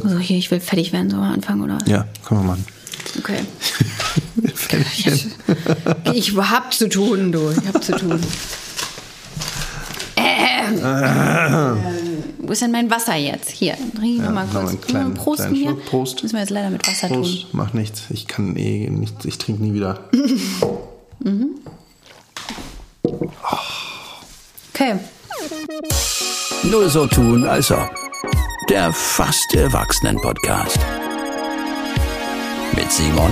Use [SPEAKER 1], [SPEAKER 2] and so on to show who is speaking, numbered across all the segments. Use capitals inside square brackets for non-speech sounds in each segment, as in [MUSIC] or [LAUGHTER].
[SPEAKER 1] So, hier, ich will fertig werden, so am Anfang, oder?
[SPEAKER 2] Ja, können wir machen.
[SPEAKER 1] Okay. [LAUGHS] Ich, ich hab zu tun, du. Ich hab zu tun. Ähm. Wo ist denn mein Wasser jetzt? Hier, trinke ich noch mal
[SPEAKER 2] noch mal
[SPEAKER 1] kurz.
[SPEAKER 2] einen kleinen-
[SPEAKER 1] Prosten
[SPEAKER 2] kleinen
[SPEAKER 1] hier.
[SPEAKER 2] Schluck. Prost.
[SPEAKER 1] Müssen wir jetzt leider mit Wasser tun.
[SPEAKER 2] Prost, macht nichts. Ich kann eh nichts, ich trinke nie wieder.
[SPEAKER 1] Okay.
[SPEAKER 3] Nur so tun, als ob. Der fast Erwachsenen-Podcast. Mit Simon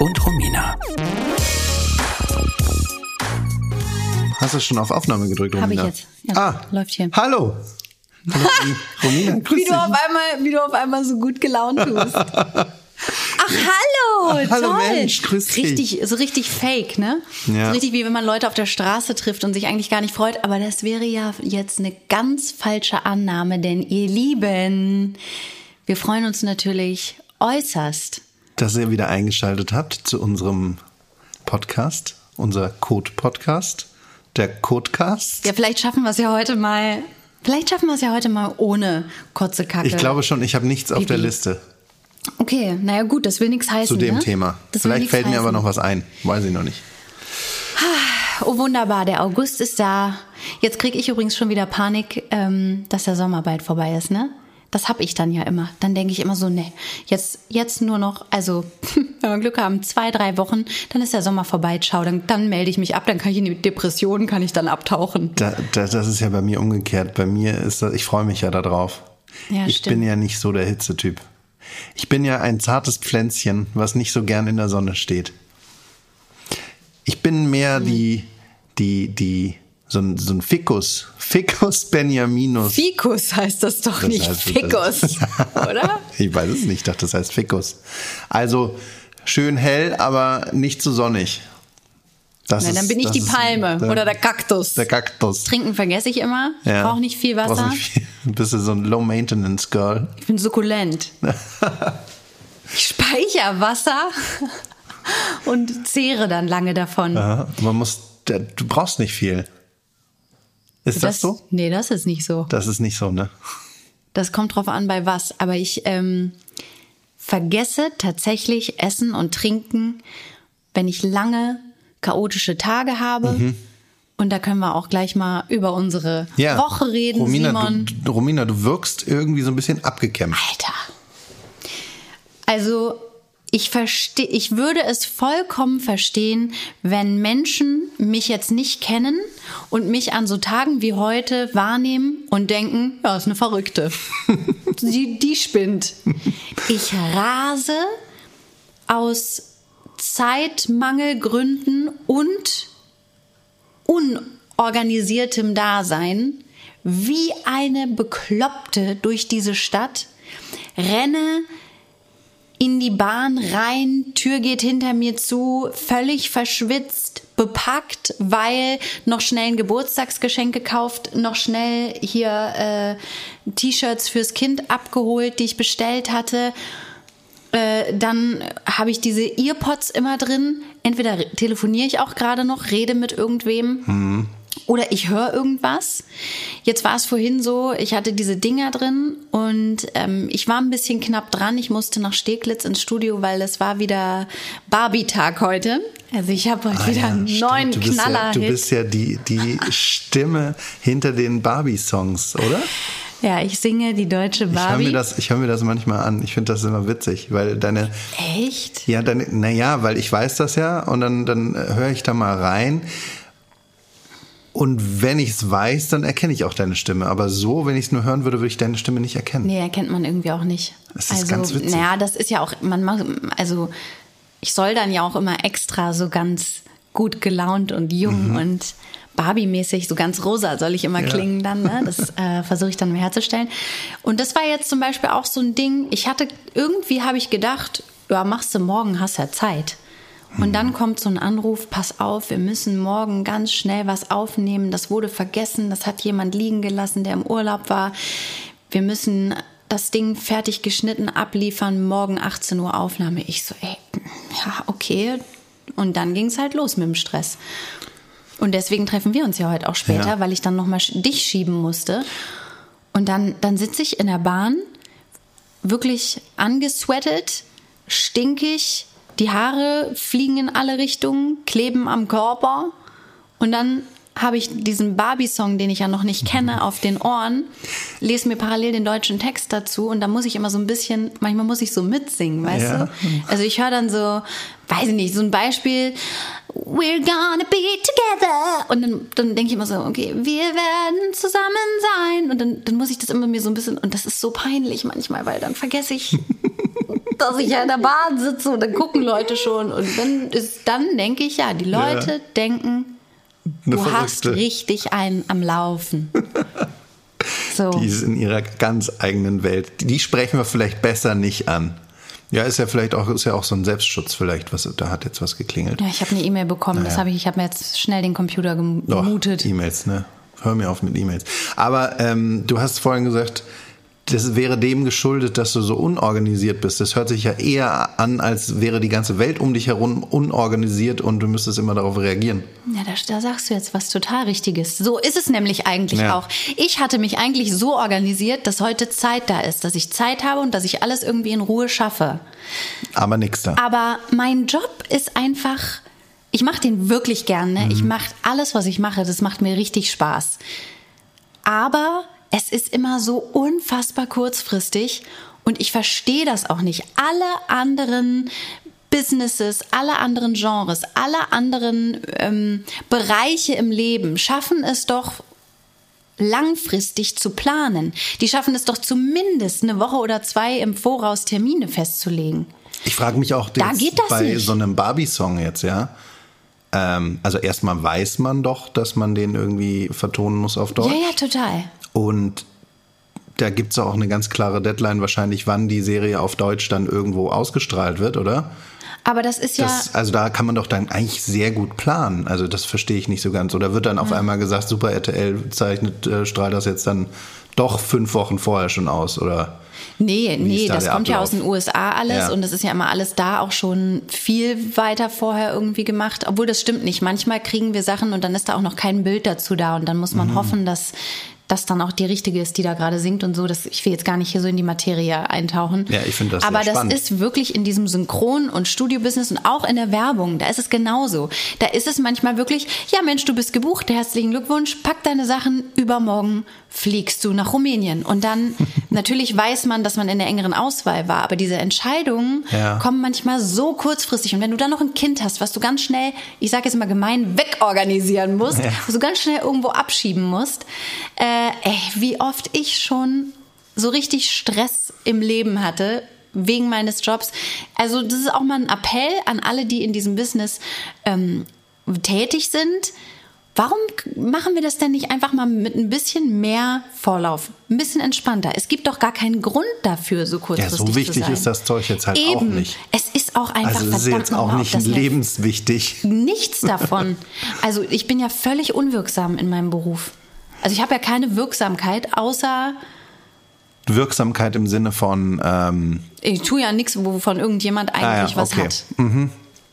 [SPEAKER 3] und Romina.
[SPEAKER 2] Hast du schon auf Aufnahme gedrückt,
[SPEAKER 1] Hab
[SPEAKER 2] Romina?
[SPEAKER 1] ich jetzt. Ja,
[SPEAKER 2] ah,
[SPEAKER 1] läuft hier.
[SPEAKER 2] Hallo. [LAUGHS] Hallo, Romina, grüß
[SPEAKER 1] Wie
[SPEAKER 2] dich.
[SPEAKER 1] du, auf einmal, wie du auf einmal so gut gelaunt tust. [LAUGHS] Ach, hallo!
[SPEAKER 2] hallo,
[SPEAKER 1] toll.
[SPEAKER 2] Mensch, grüß dich.
[SPEAKER 1] Richtig, so richtig fake, ne?
[SPEAKER 2] Ja.
[SPEAKER 1] So richtig wie wenn man Leute auf der Straße trifft und sich eigentlich gar nicht freut. Aber das wäre ja jetzt eine ganz falsche Annahme, denn ihr Lieben, wir freuen uns natürlich äußerst.
[SPEAKER 2] dass ihr wieder eingeschaltet habt zu unserem Podcast, unser Code-Podcast, der Codecast.
[SPEAKER 1] Ja, vielleicht schaffen wir es ja heute mal. Vielleicht schaffen wir es ja heute mal ohne kurze Kacke.
[SPEAKER 2] Ich glaube schon, ich habe nichts auf der
[SPEAKER 1] Bibi.
[SPEAKER 2] Liste
[SPEAKER 1] Okay, naja, gut, das will nichts heißen.
[SPEAKER 2] zu dem
[SPEAKER 1] ne?
[SPEAKER 2] Thema.
[SPEAKER 1] Das
[SPEAKER 2] Vielleicht fällt mir aber
[SPEAKER 1] heißen.
[SPEAKER 2] noch was ein. Weiß ich noch nicht.
[SPEAKER 1] Oh, wunderbar, der August ist da. Jetzt kriege ich übrigens schon wieder Panik, ähm, dass der Sommer bald vorbei ist, ne? Das hab ich dann ja immer. Dann denke ich immer so, ne, jetzt, jetzt nur noch, also, [LAUGHS] wenn wir Glück haben, zwei, drei Wochen, dann ist der Sommer vorbei, ciao, dann, dann melde ich mich ab, dann kann ich in die Depression, kann ich dann abtauchen.
[SPEAKER 2] Da, da, das ist ja bei mir umgekehrt. Bei mir ist das, ich freue mich ja darauf.
[SPEAKER 1] Ja,
[SPEAKER 2] ich
[SPEAKER 1] stimmt.
[SPEAKER 2] bin ja nicht so der Hitzetyp. Ich bin ja ein zartes Pflänzchen, was nicht so gern in der Sonne steht. Ich bin mehr die, die, die, so ein, so ein Ficus. Ficus Benjaminus.
[SPEAKER 1] Ficus heißt das doch
[SPEAKER 2] Das
[SPEAKER 1] nicht
[SPEAKER 2] heißt-
[SPEAKER 1] Ficus, [LAUGHS] oder?
[SPEAKER 2] Ich weiß es nicht, ich dachte, das heißt Ficus. Also schön hell, aber nicht zu sonnig. Das ist-
[SPEAKER 1] dann bin ich
[SPEAKER 2] das
[SPEAKER 1] die Palme oder der Kaktus.
[SPEAKER 2] Der Kaktus.
[SPEAKER 1] Trinken vergesse ich immer, ich
[SPEAKER 2] Ja.
[SPEAKER 1] brauche nicht viel Wasser,
[SPEAKER 2] nicht viel. [LAUGHS] Bist du so ein Low-Maintenance-Girl?
[SPEAKER 1] ich bin sukkulent. [LAUGHS] ich speichere Wasser [LAUGHS] und zehre dann lange davon.
[SPEAKER 2] Ja, man muss, der- du brauchst nicht viel. Ist das, so?
[SPEAKER 1] Nee, das ist nicht so.
[SPEAKER 2] Das ist nicht so, ne?
[SPEAKER 1] Das kommt drauf an, bei was. Aber ich ähm, vergesse tatsächlich Essen und Trinken, wenn ich lange chaotische Tage habe. Und da können wir auch gleich mal über unsere Woche reden,
[SPEAKER 2] Romina,
[SPEAKER 1] Simon.
[SPEAKER 2] Du, Romina, du wirkst irgendwie so ein bisschen abgekämpft.
[SPEAKER 1] Alter. Also ich verstehe, ich würde es vollkommen verstehen, wenn Menschen mich jetzt nicht kennen und mich an so Tagen wie heute wahrnehmen und denken, ja, ist eine Verrückte. [LAUGHS] die, die spinnt. Ich rase aus Zeitmangelgründen und unorganisiertem Dasein wie eine Bekloppte durch diese Stadt, renne in die Bahn rein, Tür geht hinter mir zu, völlig verschwitzt, bepackt, weil noch schnell ein Geburtstagsgeschenk gekauft, noch schnell hier äh, T-Shirts fürs Kind abgeholt, die ich bestellt hatte. Äh, dann habe ich diese Earpods immer drin. Entweder re- telefoniere ich auch gerade noch, rede mit irgendwem. Oder ich höre irgendwas. Jetzt war es vorhin so, ich hatte diese Dinger drin und ähm, ich war ein bisschen knapp dran. Ich musste nach Steglitz ins Studio, weil es war wieder Barbie-Tag heute. Also ich habe heute wieder einen
[SPEAKER 2] Ah stimmt.
[SPEAKER 1] neuen
[SPEAKER 2] du bist ja,
[SPEAKER 1] Knaller.
[SPEAKER 2] du bist ja die, die [LAUGHS] Stimme hinter den Barbie-Songs, oder?
[SPEAKER 1] Ja, ich singe die deutsche
[SPEAKER 2] Ich höre
[SPEAKER 1] Barbie.
[SPEAKER 2] mir, das- ich hör mir das manchmal an. Ich finde das immer witzig, weil deine,
[SPEAKER 1] Echt?
[SPEAKER 2] ja, deine, naja, weil ich weiß das ja und dann, dann höre ich da mal rein. Und wenn ich es weiß, dann erkenne ich auch deine Stimme. Aber so, wenn ich es nur hören würde, würde ich deine Stimme nicht erkennen.
[SPEAKER 1] Nee, erkennt man irgendwie auch nicht.
[SPEAKER 2] Das ist
[SPEAKER 1] also,
[SPEAKER 2] ganz witzig.
[SPEAKER 1] Naja, das ist ja auch, man macht, also ich soll dann ja auch immer extra so ganz gut gelaunt und jung
[SPEAKER 2] Mhm.
[SPEAKER 1] und Barbie-mäßig, so ganz rosa soll ich immer klingen dann. Ne? Das [LAUGHS] äh, versuche ich dann mir herzustellen. Und das war jetzt zum Beispiel auch so ein Ding, ich hatte, irgendwie habe ich gedacht, ja, machst du morgen, hast ja Zeit. Und dann kommt so ein Anruf, pass auf, wir müssen morgen ganz schnell was aufnehmen. Das wurde vergessen, das hat jemand liegen gelassen, der im Urlaub war. Wir müssen das Ding fertig geschnitten abliefern, morgen 18 Uhr Aufnahme. Ich so, ey, ja, okay. Und dann ging es halt los mit dem Stress. Und deswegen treffen wir uns ja heute auch später,
[SPEAKER 2] Ja.
[SPEAKER 1] weil ich dann nochmal dich schieben musste. Und dann, dann sitze ich in der Bahn, wirklich angesweatet, stinkig, die Haare fliegen in alle Richtungen, kleben am Körper und dann habe ich diesen Barbie-Song, den ich ja noch nicht kenne, auf den Ohren, lese mir parallel den deutschen Text dazu und da muss ich immer so ein bisschen, manchmal muss ich so mitsingen, weißt
[SPEAKER 2] Ja.
[SPEAKER 1] du? Also ich höre dann so, weiß ich nicht, so ein Beispiel, We're gonna be together. Und dann, dann denke ich immer so, okay, wir werden zusammen sein. Und dann, dann muss ich das immer mir so ein bisschen, und das ist so peinlich manchmal, weil dann vergesse ich, [LAUGHS] dass ich ja in der Bahn sitze und dann gucken Leute schon. Und dann ist, dann denke ich, ja, die Leute
[SPEAKER 2] Ja.
[SPEAKER 1] denken,
[SPEAKER 2] Eine
[SPEAKER 1] du hast
[SPEAKER 2] Verrückte.
[SPEAKER 1] richtig einen am Laufen. [LAUGHS] So.
[SPEAKER 2] Die ist in ihrer ganz eigenen Welt. Die sprechen wir vielleicht besser nicht an. Ja, ist ja vielleicht auch, ist ja auch so ein Selbstschutz vielleicht, was, da hat jetzt was geklingelt.
[SPEAKER 1] Ja, ich habe eine E-Mail bekommen, das
[SPEAKER 2] Naja.
[SPEAKER 1] habe ich, ich habe mir jetzt schnell den Computer gemutet.
[SPEAKER 2] E-Mails, ne? Hör mir auf mit E-Mails. Aber ähm, du hast vorhin gesagt, das wäre dem geschuldet, dass du so unorganisiert bist. Das hört sich ja eher an, als wäre die ganze Welt um dich herum unorganisiert und du müsstest immer darauf reagieren.
[SPEAKER 1] Ja, da, da sagst du jetzt was total Richtiges. So ist es nämlich eigentlich
[SPEAKER 2] Ja.
[SPEAKER 1] auch. Ich hatte mich eigentlich so organisiert, dass heute Zeit da ist, dass ich Zeit habe und dass ich alles irgendwie in Ruhe schaffe.
[SPEAKER 2] Aber nix da.
[SPEAKER 1] Aber mein Job ist einfach, ich mache den wirklich gerne. Ich mache alles, was ich mache, das macht mir richtig Spaß. Aber es ist immer so unfassbar kurzfristig und ich verstehe das auch nicht. Alle anderen Businesses, alle anderen Genres, alle anderen ähm, Bereiche im Leben schaffen es doch langfristig zu planen. Die schaffen es doch zumindest eine Woche oder zwei im Voraus Termine festzulegen.
[SPEAKER 2] Ich frage mich auch
[SPEAKER 1] Da geht das
[SPEAKER 2] bei
[SPEAKER 1] nicht.
[SPEAKER 2] so einem Barbie-Song jetzt, ja. Ähm, also erstmal weiß man doch, dass man den irgendwie vertonen muss auf Deutsch.
[SPEAKER 1] Ja, ja, total.
[SPEAKER 2] Und da gibt es auch eine ganz klare Deadline wahrscheinlich, wann die Serie auf Deutsch dann irgendwo ausgestrahlt wird, oder?
[SPEAKER 1] Aber das ist ja.
[SPEAKER 2] Das, also da kann man doch dann eigentlich sehr gut planen. Also das verstehe ich nicht so ganz. Oder wird dann auf einmal gesagt, Super RTL zeichnet, äh, strahlt das jetzt dann doch fünf Wochen vorher schon aus, oder?
[SPEAKER 1] Nee, nee,
[SPEAKER 2] da
[SPEAKER 1] das kommt ja
[SPEAKER 2] Ablauf?
[SPEAKER 1] aus den USA alles
[SPEAKER 2] Ja.
[SPEAKER 1] und das ist ja immer alles da auch schon viel weiter vorher irgendwie gemacht. Obwohl das stimmt nicht. Manchmal kriegen wir Sachen und dann ist da auch noch kein Bild dazu da und dann muss
[SPEAKER 2] Mhm.
[SPEAKER 1] man hoffen, dass das dann auch die richtige ist, die da gerade singt und so. Das, ich will jetzt gar nicht hier so in die Materie eintauchen.
[SPEAKER 2] Ja, ich finde das
[SPEAKER 1] Aber das
[SPEAKER 2] spannend.
[SPEAKER 1] ist wirklich in diesem Synchron- und Studiobusiness und auch in der Werbung, da ist es genauso. Da ist es manchmal wirklich, ja Mensch, du bist gebucht, herzlichen Glückwunsch, pack deine Sachen, übermorgen fliegst du nach Rumänien. Und dann, [LAUGHS] natürlich weiß man, dass man in der engeren Auswahl war, aber diese Entscheidungen
[SPEAKER 2] Ja.
[SPEAKER 1] kommen manchmal so kurzfristig. Und wenn du dann noch ein Kind hast, was du ganz schnell, ich sage jetzt mal gemein, wegorganisieren musst,
[SPEAKER 2] Ja.
[SPEAKER 1] was du ganz schnell irgendwo abschieben musst, äh, ey, wie oft ich schon so richtig Stress im Leben hatte wegen meines Jobs. Also das ist auch mal ein Appell an alle, die in diesem Business ähm, tätig sind. Warum machen wir das denn nicht einfach mal mit ein bisschen mehr Vorlauf, ein bisschen entspannter? Es gibt doch gar keinen Grund dafür, so
[SPEAKER 2] Ja,
[SPEAKER 1] kurzfristig
[SPEAKER 2] so
[SPEAKER 1] zu
[SPEAKER 2] wichtig
[SPEAKER 1] sein.
[SPEAKER 2] ist das Zeug jetzt halt
[SPEAKER 1] Eben.
[SPEAKER 2] auch nicht.
[SPEAKER 1] Es ist auch einfach
[SPEAKER 2] Also es ist jetzt auch nicht lebenswichtig.
[SPEAKER 1] Nichts davon. Also ich bin ja völlig unwirksam in meinem Beruf. Also ich habe ja keine Wirksamkeit, außer
[SPEAKER 2] Wirksamkeit im Sinne von, ähm,
[SPEAKER 1] ich tue ja nichts, wovon irgendjemand eigentlich
[SPEAKER 2] Ah ja,
[SPEAKER 1] was
[SPEAKER 2] okay.
[SPEAKER 1] hat.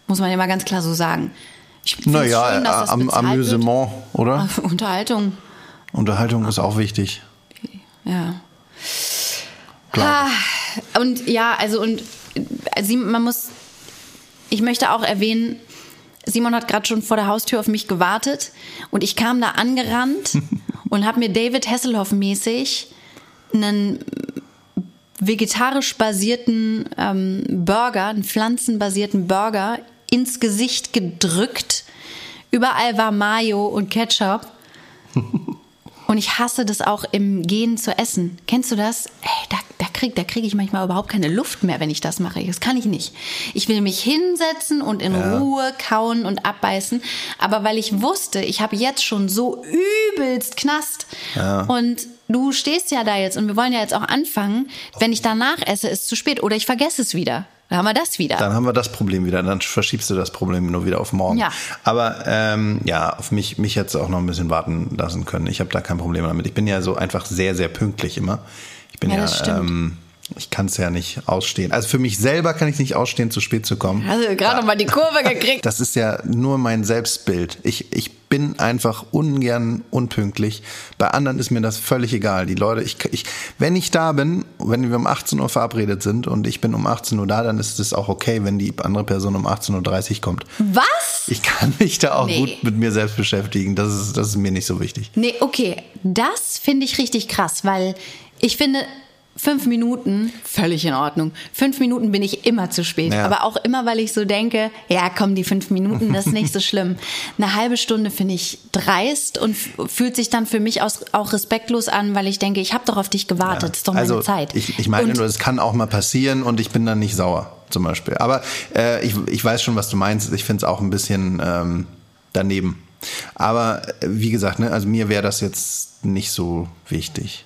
[SPEAKER 1] Muss man ja mal ganz klar so sagen. Ich
[SPEAKER 2] naja,
[SPEAKER 1] schön, dass das
[SPEAKER 2] am, Amüsement, oder?
[SPEAKER 1] Wird. Unterhaltung,
[SPEAKER 2] Unterhaltung ist auch wichtig.
[SPEAKER 1] ja.
[SPEAKER 2] glaub
[SPEAKER 1] Ah, und ja, also und sie, man muss, ich möchte auch erwähnen, Simon hat gerade schon vor der Haustür auf mich gewartet und ich kam da angerannt [LAUGHS] und habe mir David Hasselhoff mäßig einen vegetarisch basierten ähm, Burger, einen pflanzenbasierten Burger ins Gesicht gedrückt. Überall war Mayo und Ketchup. [LAUGHS] Und ich hasse das auch im Gehen zu essen. Kennst du das? Ey, da, kriege da krieg ich manchmal überhaupt keine Luft mehr, wenn ich das mache. Das kann ich nicht. Ich will mich hinsetzen und in Ruhe kauen und abbeißen. Aber weil ich wusste, ich habe jetzt schon so übelst Knast. Und du stehst ja da jetzt und wir wollen ja jetzt auch anfangen. Wenn ich danach esse, ist zu spät. Oder ich vergesse es wieder. Dann haben wir das wieder.
[SPEAKER 2] Dann haben wir das Problem wieder. Dann verschiebst du das Problem nur wieder auf morgen.
[SPEAKER 1] Ja.
[SPEAKER 2] Aber ähm, ja, auf mich, mich hätte es auch noch ein bisschen warten lassen können. Ich habe da kein Problem damit. Ich bin ja so einfach sehr, sehr pünktlich immer. Ich bin
[SPEAKER 1] Ja,
[SPEAKER 2] ja, ähm, ich kann es ja nicht ausstehen. Also für mich selber kann ich nicht ausstehen, zu spät zu kommen.
[SPEAKER 1] Hast du gerade noch mal die Kurve [LAUGHS] gekriegt?
[SPEAKER 2] Das ist ja nur mein Selbstbild. Ich, ich bin einfach ungern unpünktlich. Bei anderen ist mir das völlig egal. Die Leute, ich, ich, wenn ich da bin, wenn wir um 18 Uhr verabredet sind und ich bin um 18 Uhr da, dann ist es auch okay, wenn die andere Person um 18.30 Uhr kommt.
[SPEAKER 1] Was?
[SPEAKER 2] Ich kann mich da auch
[SPEAKER 1] Nee.
[SPEAKER 2] gut mit mir selbst beschäftigen. Das ist, das ist mir nicht so wichtig.
[SPEAKER 1] Nee, okay. Das finde ich richtig krass, weil ich finde, fünf Minuten, völlig in Ordnung. Fünf Minuten bin ich immer zu spät.
[SPEAKER 2] Ja.
[SPEAKER 1] Aber auch immer, weil ich so denke, ja, komm, die fünf Minuten, das ist nicht so [LAUGHS] schlimm. Eine halbe Stunde finde ich dreist und fühlt sich dann für mich auch respektlos an, weil ich denke, ich habe doch auf dich gewartet. Das ist doch meine
[SPEAKER 2] also,
[SPEAKER 1] Zeit.
[SPEAKER 2] Ich, ich meine
[SPEAKER 1] Und-
[SPEAKER 2] nur, es kann auch mal passieren und ich bin dann nicht sauer, zum Beispiel. Aber äh, ich, ich weiß schon, was du meinst. Ich finde es auch ein bisschen ähm, daneben. Aber äh, wie gesagt, ne, also mir wäre das jetzt nicht so wichtig.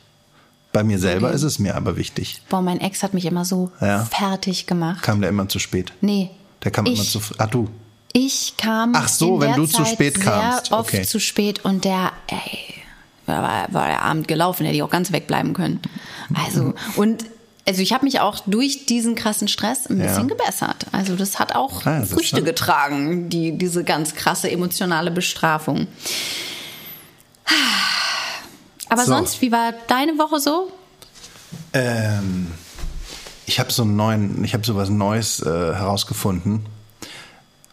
[SPEAKER 2] Bei mir selber ist es mir aber wichtig.
[SPEAKER 1] Boah, mein Ex hat mich immer so
[SPEAKER 2] Ja.
[SPEAKER 1] fertig gemacht.
[SPEAKER 2] Kam der immer zu spät?
[SPEAKER 1] Nee.
[SPEAKER 2] Der kam immer
[SPEAKER 1] ich,
[SPEAKER 2] zu. Ah, du.
[SPEAKER 1] Ich kam
[SPEAKER 2] Ach so, wenn du zu
[SPEAKER 1] Zeit
[SPEAKER 2] spät kamst.
[SPEAKER 1] sehr oft
[SPEAKER 2] Okay.
[SPEAKER 1] zu spät und der, ey, da war, war der Abend gelaufen, hätte ich auch ganz wegbleiben können. Also, [LAUGHS] und also ich habe mich auch durch diesen krassen Stress ein
[SPEAKER 2] Ja.
[SPEAKER 1] bisschen gebessert. Also das hat auch
[SPEAKER 2] Ah, das
[SPEAKER 1] Früchte getragen, die, diese ganz krasse emotionale Bestrafung. Aber
[SPEAKER 2] So.
[SPEAKER 1] sonst, wie war deine Woche so?
[SPEAKER 2] Ähm, ich habe so einen neuen, ich habe so was Neues äh, herausgefunden,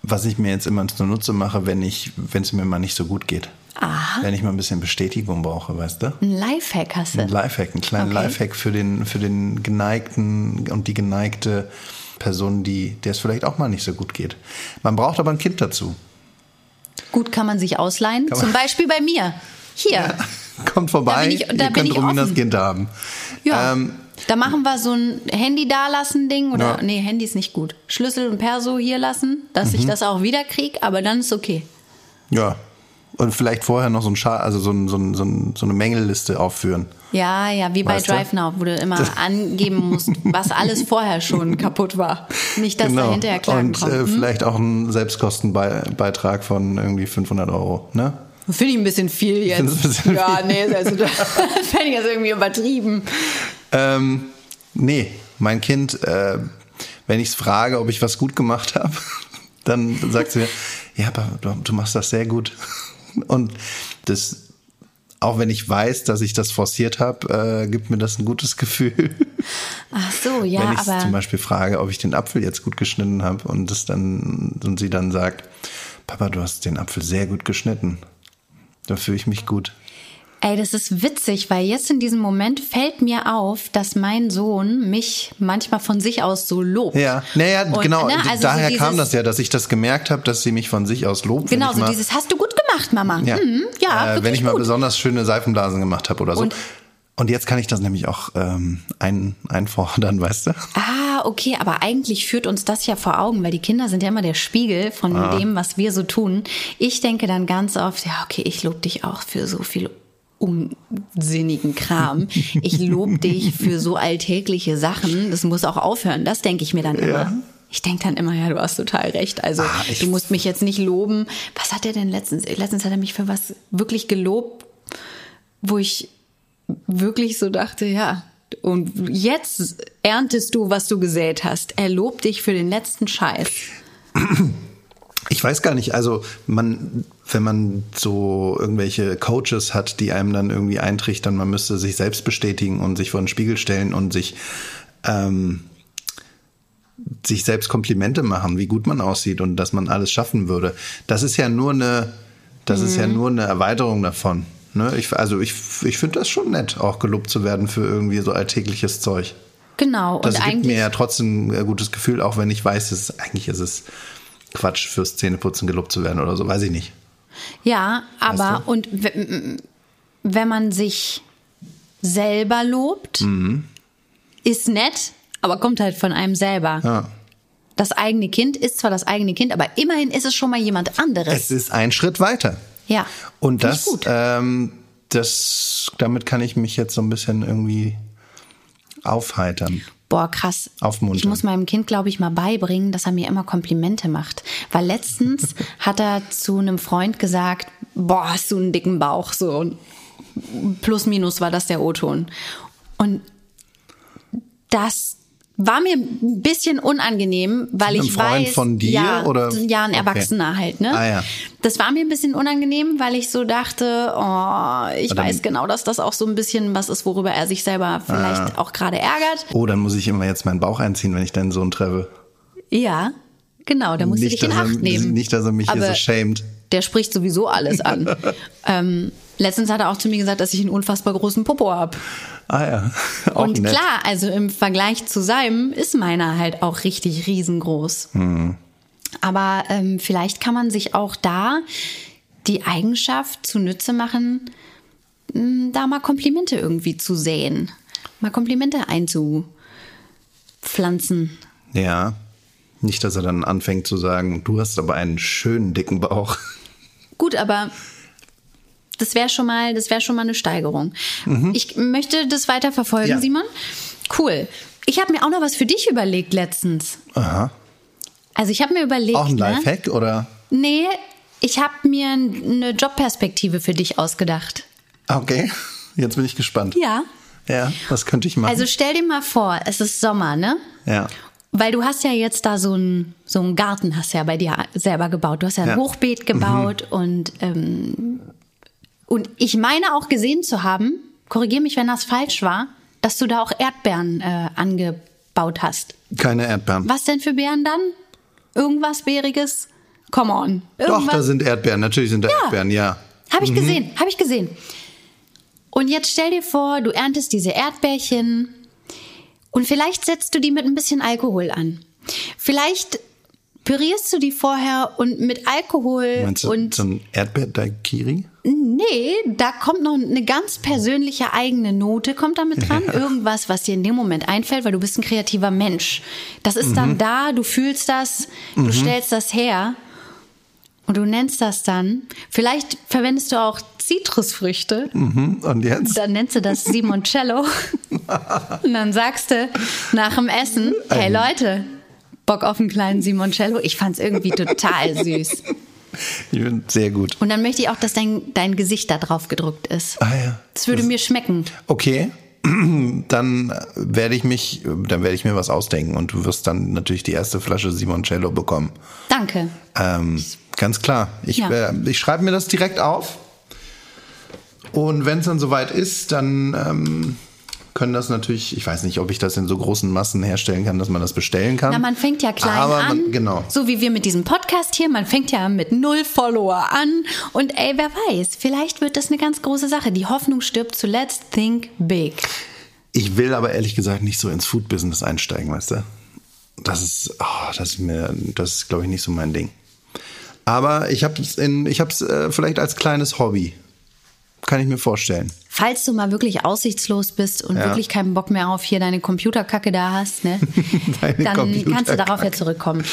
[SPEAKER 2] was ich mir jetzt immer zunutze mache, wenn ich, wenn es mir mal nicht so gut geht.
[SPEAKER 1] Aha.
[SPEAKER 2] Wenn ich mal ein bisschen Bestätigung brauche, weißt du?
[SPEAKER 1] Ein Lifehack hast du.
[SPEAKER 2] Ein Lifehack, einen kleinen
[SPEAKER 1] Okay.
[SPEAKER 2] Lifehack für den, für den geneigten und die geneigte Person, die, der es vielleicht auch mal nicht so gut geht. Man braucht aber ein Kind dazu.
[SPEAKER 1] Gut kann man sich ausleihen.
[SPEAKER 2] Kann
[SPEAKER 1] Zum Beispiel bei mir. Hier. [LAUGHS]
[SPEAKER 2] Kommt vorbei,
[SPEAKER 1] ich- da
[SPEAKER 2] ihr könnt Rominas
[SPEAKER 1] offen.
[SPEAKER 2] Kind haben.
[SPEAKER 1] Ja.
[SPEAKER 2] Ähm,
[SPEAKER 1] da machen wir so ein Handy da lassen Ding oder
[SPEAKER 2] Ja.
[SPEAKER 1] nee, Handy ist nicht gut. Schlüssel und Perso hier lassen, dass
[SPEAKER 2] Mhm.
[SPEAKER 1] ich das auch wieder krieg, aber dann ist okay.
[SPEAKER 2] ja. Und vielleicht vorher noch so ein Scha also so, ein, so, ein, so, ein, so eine Mängelliste aufführen.
[SPEAKER 1] Ja, ja, wie bei
[SPEAKER 2] Weißt du?
[SPEAKER 1] Drive Now, wo du immer angeben musst, [LAUGHS] was alles vorher schon kaputt war. Nicht, dass da hinterher Klagen
[SPEAKER 2] Genau. Und
[SPEAKER 1] kommt.
[SPEAKER 2] äh,
[SPEAKER 1] Hm?
[SPEAKER 2] vielleicht auch einen Selbstkostenbeitrag von irgendwie 500 Euro. Ne?
[SPEAKER 1] Finde ich ein bisschen viel jetzt.
[SPEAKER 2] Bisschen
[SPEAKER 1] ja,
[SPEAKER 2] viel?
[SPEAKER 1] nee, also, das [LAUGHS] fände ich jetzt irgendwie übertrieben.
[SPEAKER 2] Ähm, nee, mein Kind, äh, wenn ich es frage, ob ich was gut gemacht habe, [LAUGHS] dann sagt sie mir, ja, aber du, du machst das sehr gut. [LAUGHS] Und das, auch wenn ich weiß, dass ich das forciert habe, äh, gibt mir das ein gutes Gefühl.
[SPEAKER 1] Ach so, ja,
[SPEAKER 2] wenn ich
[SPEAKER 1] aber
[SPEAKER 2] zum Beispiel frage, ob ich den Apfel jetzt gut geschnitten habe und das dann und sie dann sagt, Papa, du hast den Apfel sehr gut geschnitten. Da fühle ich mich gut.
[SPEAKER 1] Ey, das ist witzig, weil jetzt in diesem Moment fällt mir auf, dass mein Sohn mich manchmal von sich aus so lobt.
[SPEAKER 2] Ja, naja,
[SPEAKER 1] Und,
[SPEAKER 2] genau.
[SPEAKER 1] ne, also
[SPEAKER 2] daher
[SPEAKER 1] so
[SPEAKER 2] kam das ja, dass ich das gemerkt habe, dass sie mich von sich aus lobt.
[SPEAKER 1] Genau, so
[SPEAKER 2] mal,
[SPEAKER 1] dieses hast du gut gemacht, Mama.
[SPEAKER 2] ja,
[SPEAKER 1] Hm, ja
[SPEAKER 2] äh, wenn ich mal
[SPEAKER 1] gut.
[SPEAKER 2] besonders schöne Seifenblasen gemacht habe oder so.
[SPEAKER 1] Und-
[SPEAKER 2] Und, jetzt kann ich das nämlich auch ähm, ein, einfordern, [LAUGHS] weißt du?
[SPEAKER 1] Ah, okay, aber eigentlich führt uns das ja vor Augen, weil die Kinder sind ja immer der Spiegel von
[SPEAKER 2] Ah.
[SPEAKER 1] dem, was wir so tun. Ich denke dann ganz oft, ja, okay, ich lobe dich auch für so viel unsinnigen Kram. [LAUGHS] Ich lobe dich für so alltägliche Sachen. Das muss auch aufhören. Das denke ich mir dann immer. Ich denke dann immer, ja, du hast total recht. Also
[SPEAKER 2] Ah,
[SPEAKER 1] du musst mich jetzt nicht loben. Was hat er denn letztens? Letztens hat er mich für was wirklich gelobt, wo ich wirklich so dachte, ja. Und jetzt erntest du, was du gesät hast. Er lobt dich für den letzten Scheiß.
[SPEAKER 2] Ich weiß gar nicht, also man, wenn man so irgendwelche Coaches hat, die einem dann irgendwie eintrichtern, man müsste sich selbst bestätigen und sich vor den Spiegel stellen und sich, ähm, sich selbst Komplimente machen, wie gut man aussieht und dass man alles schaffen würde. Das ist ja nur eine, das ist
[SPEAKER 1] Mhm.
[SPEAKER 2] ja nur eine Erweiterung davon. Ne? Ich, also ich, ich finde das schon nett, auch gelobt zu werden für irgendwie so alltägliches Zeug.
[SPEAKER 1] Genau.
[SPEAKER 2] Das
[SPEAKER 1] und
[SPEAKER 2] gibt mir ja trotzdem ein gutes Gefühl, auch wenn ich weiß, dass eigentlich ist es Quatsch fürs Zähneputzen gelobt zu werden oder so, weiß ich nicht.
[SPEAKER 1] Ja, aber
[SPEAKER 2] Weißt du?
[SPEAKER 1] und wenn man sich selber lobt,
[SPEAKER 2] Mhm.
[SPEAKER 1] ist nett, aber kommt halt von einem selber.
[SPEAKER 2] Ja.
[SPEAKER 1] Das eigene Kind ist zwar das eigene Kind, aber immerhin ist es schon mal jemand anderes.
[SPEAKER 2] Es ist ein Schritt weiter.
[SPEAKER 1] Ja.
[SPEAKER 2] Und das,
[SPEAKER 1] gut.
[SPEAKER 2] ähm, das, damit kann ich mich jetzt so ein bisschen irgendwie aufheitern.
[SPEAKER 1] Boah, krass.
[SPEAKER 2] Aufmuntern.
[SPEAKER 1] Ich muss meinem Kind, glaube ich, mal beibringen, dass er mir immer Komplimente macht. Weil letztens [LAUGHS] hat er zu einem Freund gesagt, boah, hast du einen dicken Bauch, so. Plus, minus war das der O-Ton. Und das war mir ein bisschen unangenehm, weil ich
[SPEAKER 2] Freund
[SPEAKER 1] weiß,
[SPEAKER 2] von dir,
[SPEAKER 1] ja,
[SPEAKER 2] oder?
[SPEAKER 1] ja, ein
[SPEAKER 2] Okay.
[SPEAKER 1] Erwachsener halt, ne?
[SPEAKER 2] Ah, ja.
[SPEAKER 1] Das war mir ein bisschen unangenehm, weil ich so dachte, oh, ich
[SPEAKER 2] Aber dann-
[SPEAKER 1] weiß genau, dass das auch so ein bisschen was ist, worüber er sich selber vielleicht auch gerade ärgert.
[SPEAKER 2] Oh, dann muss ich immer jetzt meinen Bauch einziehen, wenn ich deinen Sohn treffe.
[SPEAKER 1] Ja, genau, da musst du
[SPEAKER 2] nicht,
[SPEAKER 1] dich in
[SPEAKER 2] dass er,
[SPEAKER 1] Acht nehmen.
[SPEAKER 2] nicht, dass er mich hier
[SPEAKER 1] Aber
[SPEAKER 2] so schämt.
[SPEAKER 1] Der spricht sowieso alles an. [LAUGHS] ähm, letztens hat er auch zu mir gesagt, dass ich einen unfassbar großen Popo habe.
[SPEAKER 2] Ah ja, [LAUGHS] auch
[SPEAKER 1] Und
[SPEAKER 2] nett.
[SPEAKER 1] klar, also im Vergleich zu seinem ist meiner halt auch richtig riesengroß.
[SPEAKER 2] Hm.
[SPEAKER 1] Aber ähm, vielleicht kann man sich auch da die Eigenschaft zunutze machen, mh, da mal Komplimente irgendwie zu säen. Mal Komplimente einzupflanzen.
[SPEAKER 2] Ja, nicht, dass er dann anfängt zu sagen, du hast aber einen schönen dicken Bauch. [LAUGHS]
[SPEAKER 1] Gut, aber das wäre schon mal, das wäre schon mal eine Steigerung. Ich möchte das weiter verfolgen,
[SPEAKER 2] Ja.
[SPEAKER 1] Simon. Cool. Ich habe mir auch noch was für dich überlegt letztens.
[SPEAKER 2] Aha.
[SPEAKER 1] Also ich habe mir überlegt,
[SPEAKER 2] Auch ein
[SPEAKER 1] ne?
[SPEAKER 2] Lifehack oder?
[SPEAKER 1] Nee, ich habe mir eine Jobperspektive für dich ausgedacht.
[SPEAKER 2] Okay, jetzt bin ich gespannt.
[SPEAKER 1] Ja.
[SPEAKER 2] Ja, was könnte ich machen?
[SPEAKER 1] Also stell dir mal vor, es ist Sommer, ne?
[SPEAKER 2] ja.
[SPEAKER 1] Weil du hast ja jetzt da so einen so einen Garten hast ja bei dir selber gebaut. Du hast ja ein
[SPEAKER 2] Ja. Mhm.
[SPEAKER 1] Hochbeet gebaut und ähm, und ich meine auch gesehen zu haben, korrigier mich, wenn das falsch war, dass du da auch Erdbeeren äh, angebaut hast.
[SPEAKER 2] Keine Erdbeeren.
[SPEAKER 1] Was denn für Beeren dann? Irgendwas Beeriges? Come on.
[SPEAKER 2] Doch,
[SPEAKER 1] Irgendwas?
[SPEAKER 2] da sind Erdbeeren. Natürlich sind da Erdbeeren, ja.
[SPEAKER 1] Habe ich gesehen, habe ich gesehen. Und jetzt stell dir vor, du erntest diese Erdbeerchen und vielleicht setzt du die mit ein bisschen Alkohol an. Vielleicht pürierst du die vorher und mit Alkohol
[SPEAKER 2] Meinst du
[SPEAKER 1] und
[SPEAKER 2] so ein Erdbeer-Daikiri?
[SPEAKER 1] nee, da kommt noch eine ganz persönliche eigene Note kommt da mit dran, irgendwas, was dir in dem Moment einfällt, weil du bist ein kreativer Mensch. Das ist
[SPEAKER 2] Mhm.
[SPEAKER 1] dann da, du fühlst das, du stellst das her und du nennst das dann. Vielleicht verwendest du auch Zitrusfrüchte.
[SPEAKER 2] Mhm. Und jetzt?
[SPEAKER 1] Dann nennst du das Simoncello. [LAUGHS] Und dann sagst du nach dem Essen, hey Leute, Bock auf einen kleinen Simoncello? Ich fand's irgendwie total süß.
[SPEAKER 2] Ich bin sehr gut.
[SPEAKER 1] Und dann möchte ich auch, dass dein, dein Gesicht da drauf gedruckt ist.
[SPEAKER 2] Ah ja.
[SPEAKER 1] Das würde mir schmecken.
[SPEAKER 2] Okay, [CLEARS THROAT] dann werde ich mich, dann werde ich mir was ausdenken und du wirst dann natürlich die erste Flasche Simoncello bekommen.
[SPEAKER 1] Danke.
[SPEAKER 2] Ähm, ganz klar. Ich,
[SPEAKER 1] Ja.
[SPEAKER 2] äh, ich schreibe mir das direkt auf. Und wenn es dann soweit ist, dann ähm, können das natürlich, ich weiß nicht, ob ich das in so großen Massen herstellen kann, dass man das bestellen kann.
[SPEAKER 1] Na, man fängt ja klein
[SPEAKER 2] Aber
[SPEAKER 1] an.
[SPEAKER 2] Man, genau.
[SPEAKER 1] So wie wir mit diesem Podcast hier. Man fängt ja mit null Follower an. Und ey, wer weiß, vielleicht wird das eine ganz große Sache. Die Hoffnung stirbt zuletzt. Think big.
[SPEAKER 2] Ich will aber ehrlich gesagt nicht so ins Food-Business einsteigen, weißt du? Das ist, oh, das ist mir, das ist, glaube ich, nicht so mein Ding. Aber ich habe es ich äh, vielleicht als kleines Hobby. Kann ich mir vorstellen.
[SPEAKER 1] Falls du mal wirklich aussichtslos bist und
[SPEAKER 2] Ja.
[SPEAKER 1] wirklich keinen Bock mehr auf hier deine Computerkacke da hast, ne, [LAUGHS] dann kannst du darauf ja zurückkommen.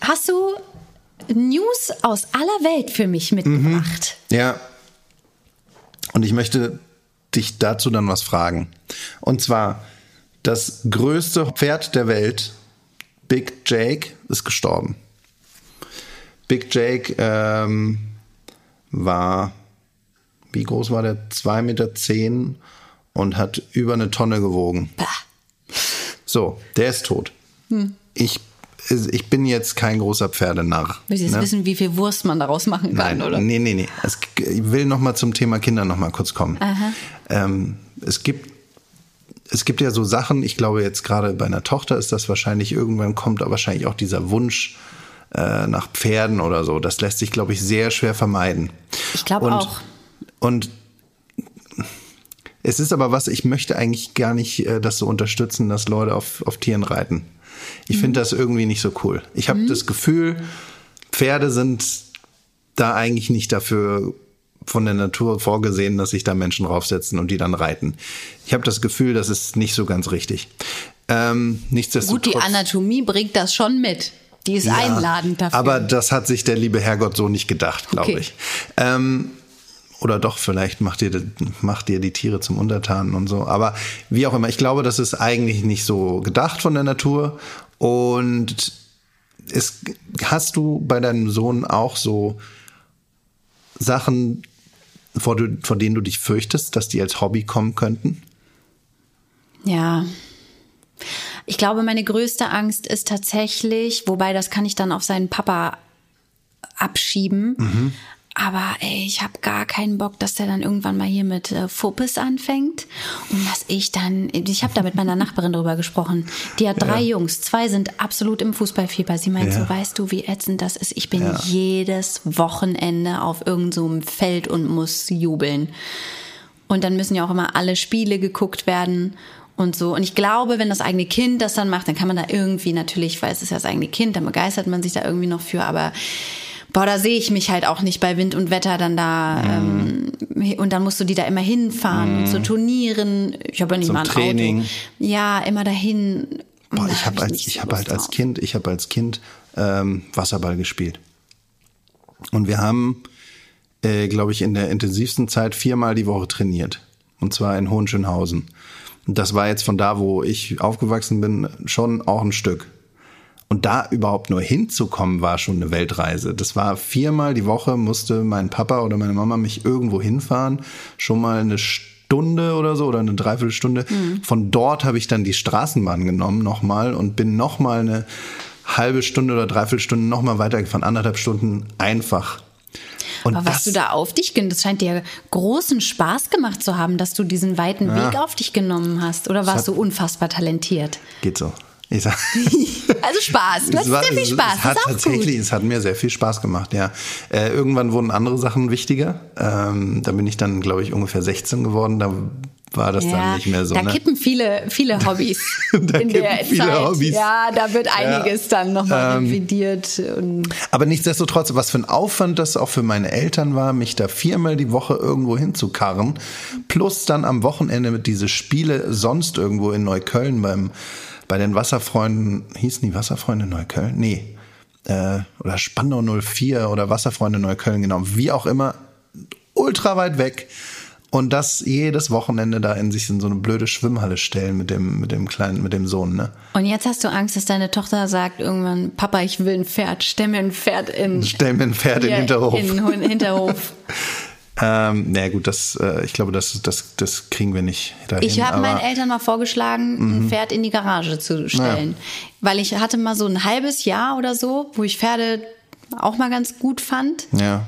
[SPEAKER 1] Hast du News aus aller Welt für mich mitgebracht?
[SPEAKER 2] Ja. Und ich möchte dich dazu dann was fragen. Und zwar, das größte Pferd der Welt, Big Jake, ist gestorben. Big Jake ähm, war, wie groß war der? 2,10 Meter zehn und hat über eine Tonne gewogen.
[SPEAKER 1] Bah.
[SPEAKER 2] So, der ist tot. Ich, ich bin jetzt kein großer Pferdenarr.
[SPEAKER 1] Willst du jetzt
[SPEAKER 2] ne?
[SPEAKER 1] wissen, wie viel Wurst man daraus machen kann,
[SPEAKER 2] Nein,
[SPEAKER 1] oder?
[SPEAKER 2] nee, nee, nee. Es, ich will noch mal zum Thema Kinder noch mal kurz kommen. Ähm, es gibt es gibt ja so Sachen, ich glaube jetzt gerade bei einer Tochter ist das wahrscheinlich, irgendwann kommt da wahrscheinlich auch dieser Wunsch äh, nach Pferden oder so. Das lässt sich, glaube ich, sehr schwer vermeiden.
[SPEAKER 1] Ich glaube
[SPEAKER 2] Und-
[SPEAKER 1] auch.
[SPEAKER 2] Und es ist aber was, ich möchte eigentlich gar nicht äh, das so unterstützen, dass Leute auf, auf Tieren reiten. Ich finde das irgendwie nicht so cool. Ich habe das Gefühl, Pferde sind da eigentlich nicht dafür von der Natur vorgesehen, dass sich da Menschen draufsetzen und die dann reiten. Ich habe das Gefühl, das ist nicht so ganz richtig. Ähm,
[SPEAKER 1] Gut,
[SPEAKER 2] nichtsdestotrotz.
[SPEAKER 1] die Anatomie bringt das schon mit. Die ist
[SPEAKER 2] Ja,
[SPEAKER 1] einladend dafür.
[SPEAKER 2] Aber das hat sich der liebe Herrgott so nicht gedacht, glaube
[SPEAKER 1] Okay.
[SPEAKER 2] ich. Ähm, oder doch, vielleicht macht ihr, macht ihr die Tiere zum Untertanen und so. Aber wie auch immer, ich glaube, das ist eigentlich nicht so gedacht von der Natur. Und es, hast du bei deinem Sohn auch so Sachen, vor, du, vor denen du dich fürchtest, dass die als Hobby kommen könnten?
[SPEAKER 1] Ja. Ich glaube, meine größte Angst ist tatsächlich, wobei das kann ich dann auf seinen Papa abschieben.
[SPEAKER 2] Mhm.
[SPEAKER 1] Aber ey, ich habe gar keinen Bock, dass der dann irgendwann mal hier mit äh, Fuppes anfängt und dass ich dann, ich habe da mit meiner Nachbarin drüber gesprochen. Die hat drei Jungs, zwei sind absolut im Fußballfieber. Sie meint
[SPEAKER 2] Ja.
[SPEAKER 1] so, weißt du, wie ätzend das ist? Ich bin
[SPEAKER 2] Ja.
[SPEAKER 1] jedes Wochenende auf irgendeinem so Feld und muss jubeln. Und dann müssen ja auch immer alle Spiele geguckt werden und so. Und ich glaube, wenn das eigene Kind das dann macht, dann kann man da irgendwie natürlich, weil es ist ja das eigene Kind, dann begeistert man sich da irgendwie noch für. Aber boah, da sehe ich mich halt auch nicht bei Wind und Wetter dann da.
[SPEAKER 2] Mhm.
[SPEAKER 1] Ähm, und dann musst du die da immer hinfahren und zu Turnieren. Ich habe ja nicht
[SPEAKER 2] Zum
[SPEAKER 1] mal ein
[SPEAKER 2] Training.
[SPEAKER 1] Auto. Ja, immer dahin.
[SPEAKER 2] Boah, ich habe als,
[SPEAKER 1] nicht
[SPEAKER 2] ich
[SPEAKER 1] so
[SPEAKER 2] hab halt als. Kind, ich habe als Kind ähm, Wasserball gespielt. Und wir haben, äh, glaube ich, in der intensivsten Zeit viermal die Woche trainiert. Und zwar in Hohenschönhausen. Das war jetzt von da, wo ich aufgewachsen bin, schon auch ein Stück. Und da überhaupt nur hinzukommen, war schon eine Weltreise. Das war viermal die Woche, musste mein Papa oder meine Mama mich irgendwo hinfahren. Schon mal eine Stunde oder so oder eine Dreiviertelstunde. Von dort habe ich dann die Straßenbahn genommen nochmal und bin nochmal eine halbe Stunde oder Dreiviertelstunde nochmal weitergefahren. Anderthalb Stunden einfach. Und
[SPEAKER 1] Aber was du da auf dich gen- das scheint dir großen Spaß gemacht zu haben, dass du diesen weiten
[SPEAKER 2] Ja.
[SPEAKER 1] Weg auf dich genommen hast. Oder warst du unfassbar talentiert?
[SPEAKER 2] geht so. Ich sag, [LAUGHS]
[SPEAKER 1] Also Spaß. Du
[SPEAKER 2] Es
[SPEAKER 1] hast
[SPEAKER 2] war-
[SPEAKER 1] sehr viel Spaß.
[SPEAKER 2] Es hat tatsächlich,
[SPEAKER 1] gut.
[SPEAKER 2] es hat mir sehr viel Spaß gemacht, ja. Äh, irgendwann wurden andere Sachen wichtiger. Ähm, da bin ich dann, glaube ich, ungefähr 16 geworden. Da war das dann nicht mehr so.
[SPEAKER 1] da
[SPEAKER 2] ne?
[SPEAKER 1] kippen viele, viele [LAUGHS] Hobbys
[SPEAKER 2] Da
[SPEAKER 1] in der
[SPEAKER 2] viele
[SPEAKER 1] Zeit.
[SPEAKER 2] Hobbys.
[SPEAKER 1] Ja, da wird einiges dann nochmal
[SPEAKER 2] Ähm,
[SPEAKER 1] revidiert.
[SPEAKER 2] Aber nichtsdestotrotz, was für ein Aufwand das auch für meine Eltern war, mich da viermal die Woche irgendwo hinzukarren, plus dann am Wochenende mit diese Spiele sonst irgendwo in Neukölln beim bei den Wasserfreunden, hießen die Wasserfreunde Neukölln? Nee. Äh, oder Spandau 04 oder Wasserfreunde Neukölln, genau. Wie auch immer, ultra weit weg. Und das jedes Wochenende da in sich in so eine blöde Schwimmhalle stellen mit dem, mit dem kleinen, mit dem Sohn, ne?
[SPEAKER 1] Und jetzt hast du Angst, dass deine Tochter sagt irgendwann, Papa, ich will ein Pferd, stell mir ein Pferd in, [LAUGHS]
[SPEAKER 2] Stell mir ein Pferd in den Hinterhof.
[SPEAKER 1] in den Hinterhof. [LAUGHS]
[SPEAKER 2] Ähm, na gut, das, äh, ich glaube, das, das, das kriegen wir nicht dahin.
[SPEAKER 1] Ich habe
[SPEAKER 2] Mhm.
[SPEAKER 1] meinen Eltern mal vorgeschlagen, ein Pferd in die Garage zu stellen. Weil ich hatte mal so ein halbes Jahr oder so, wo ich Pferde auch mal ganz gut fand,
[SPEAKER 2] Ja.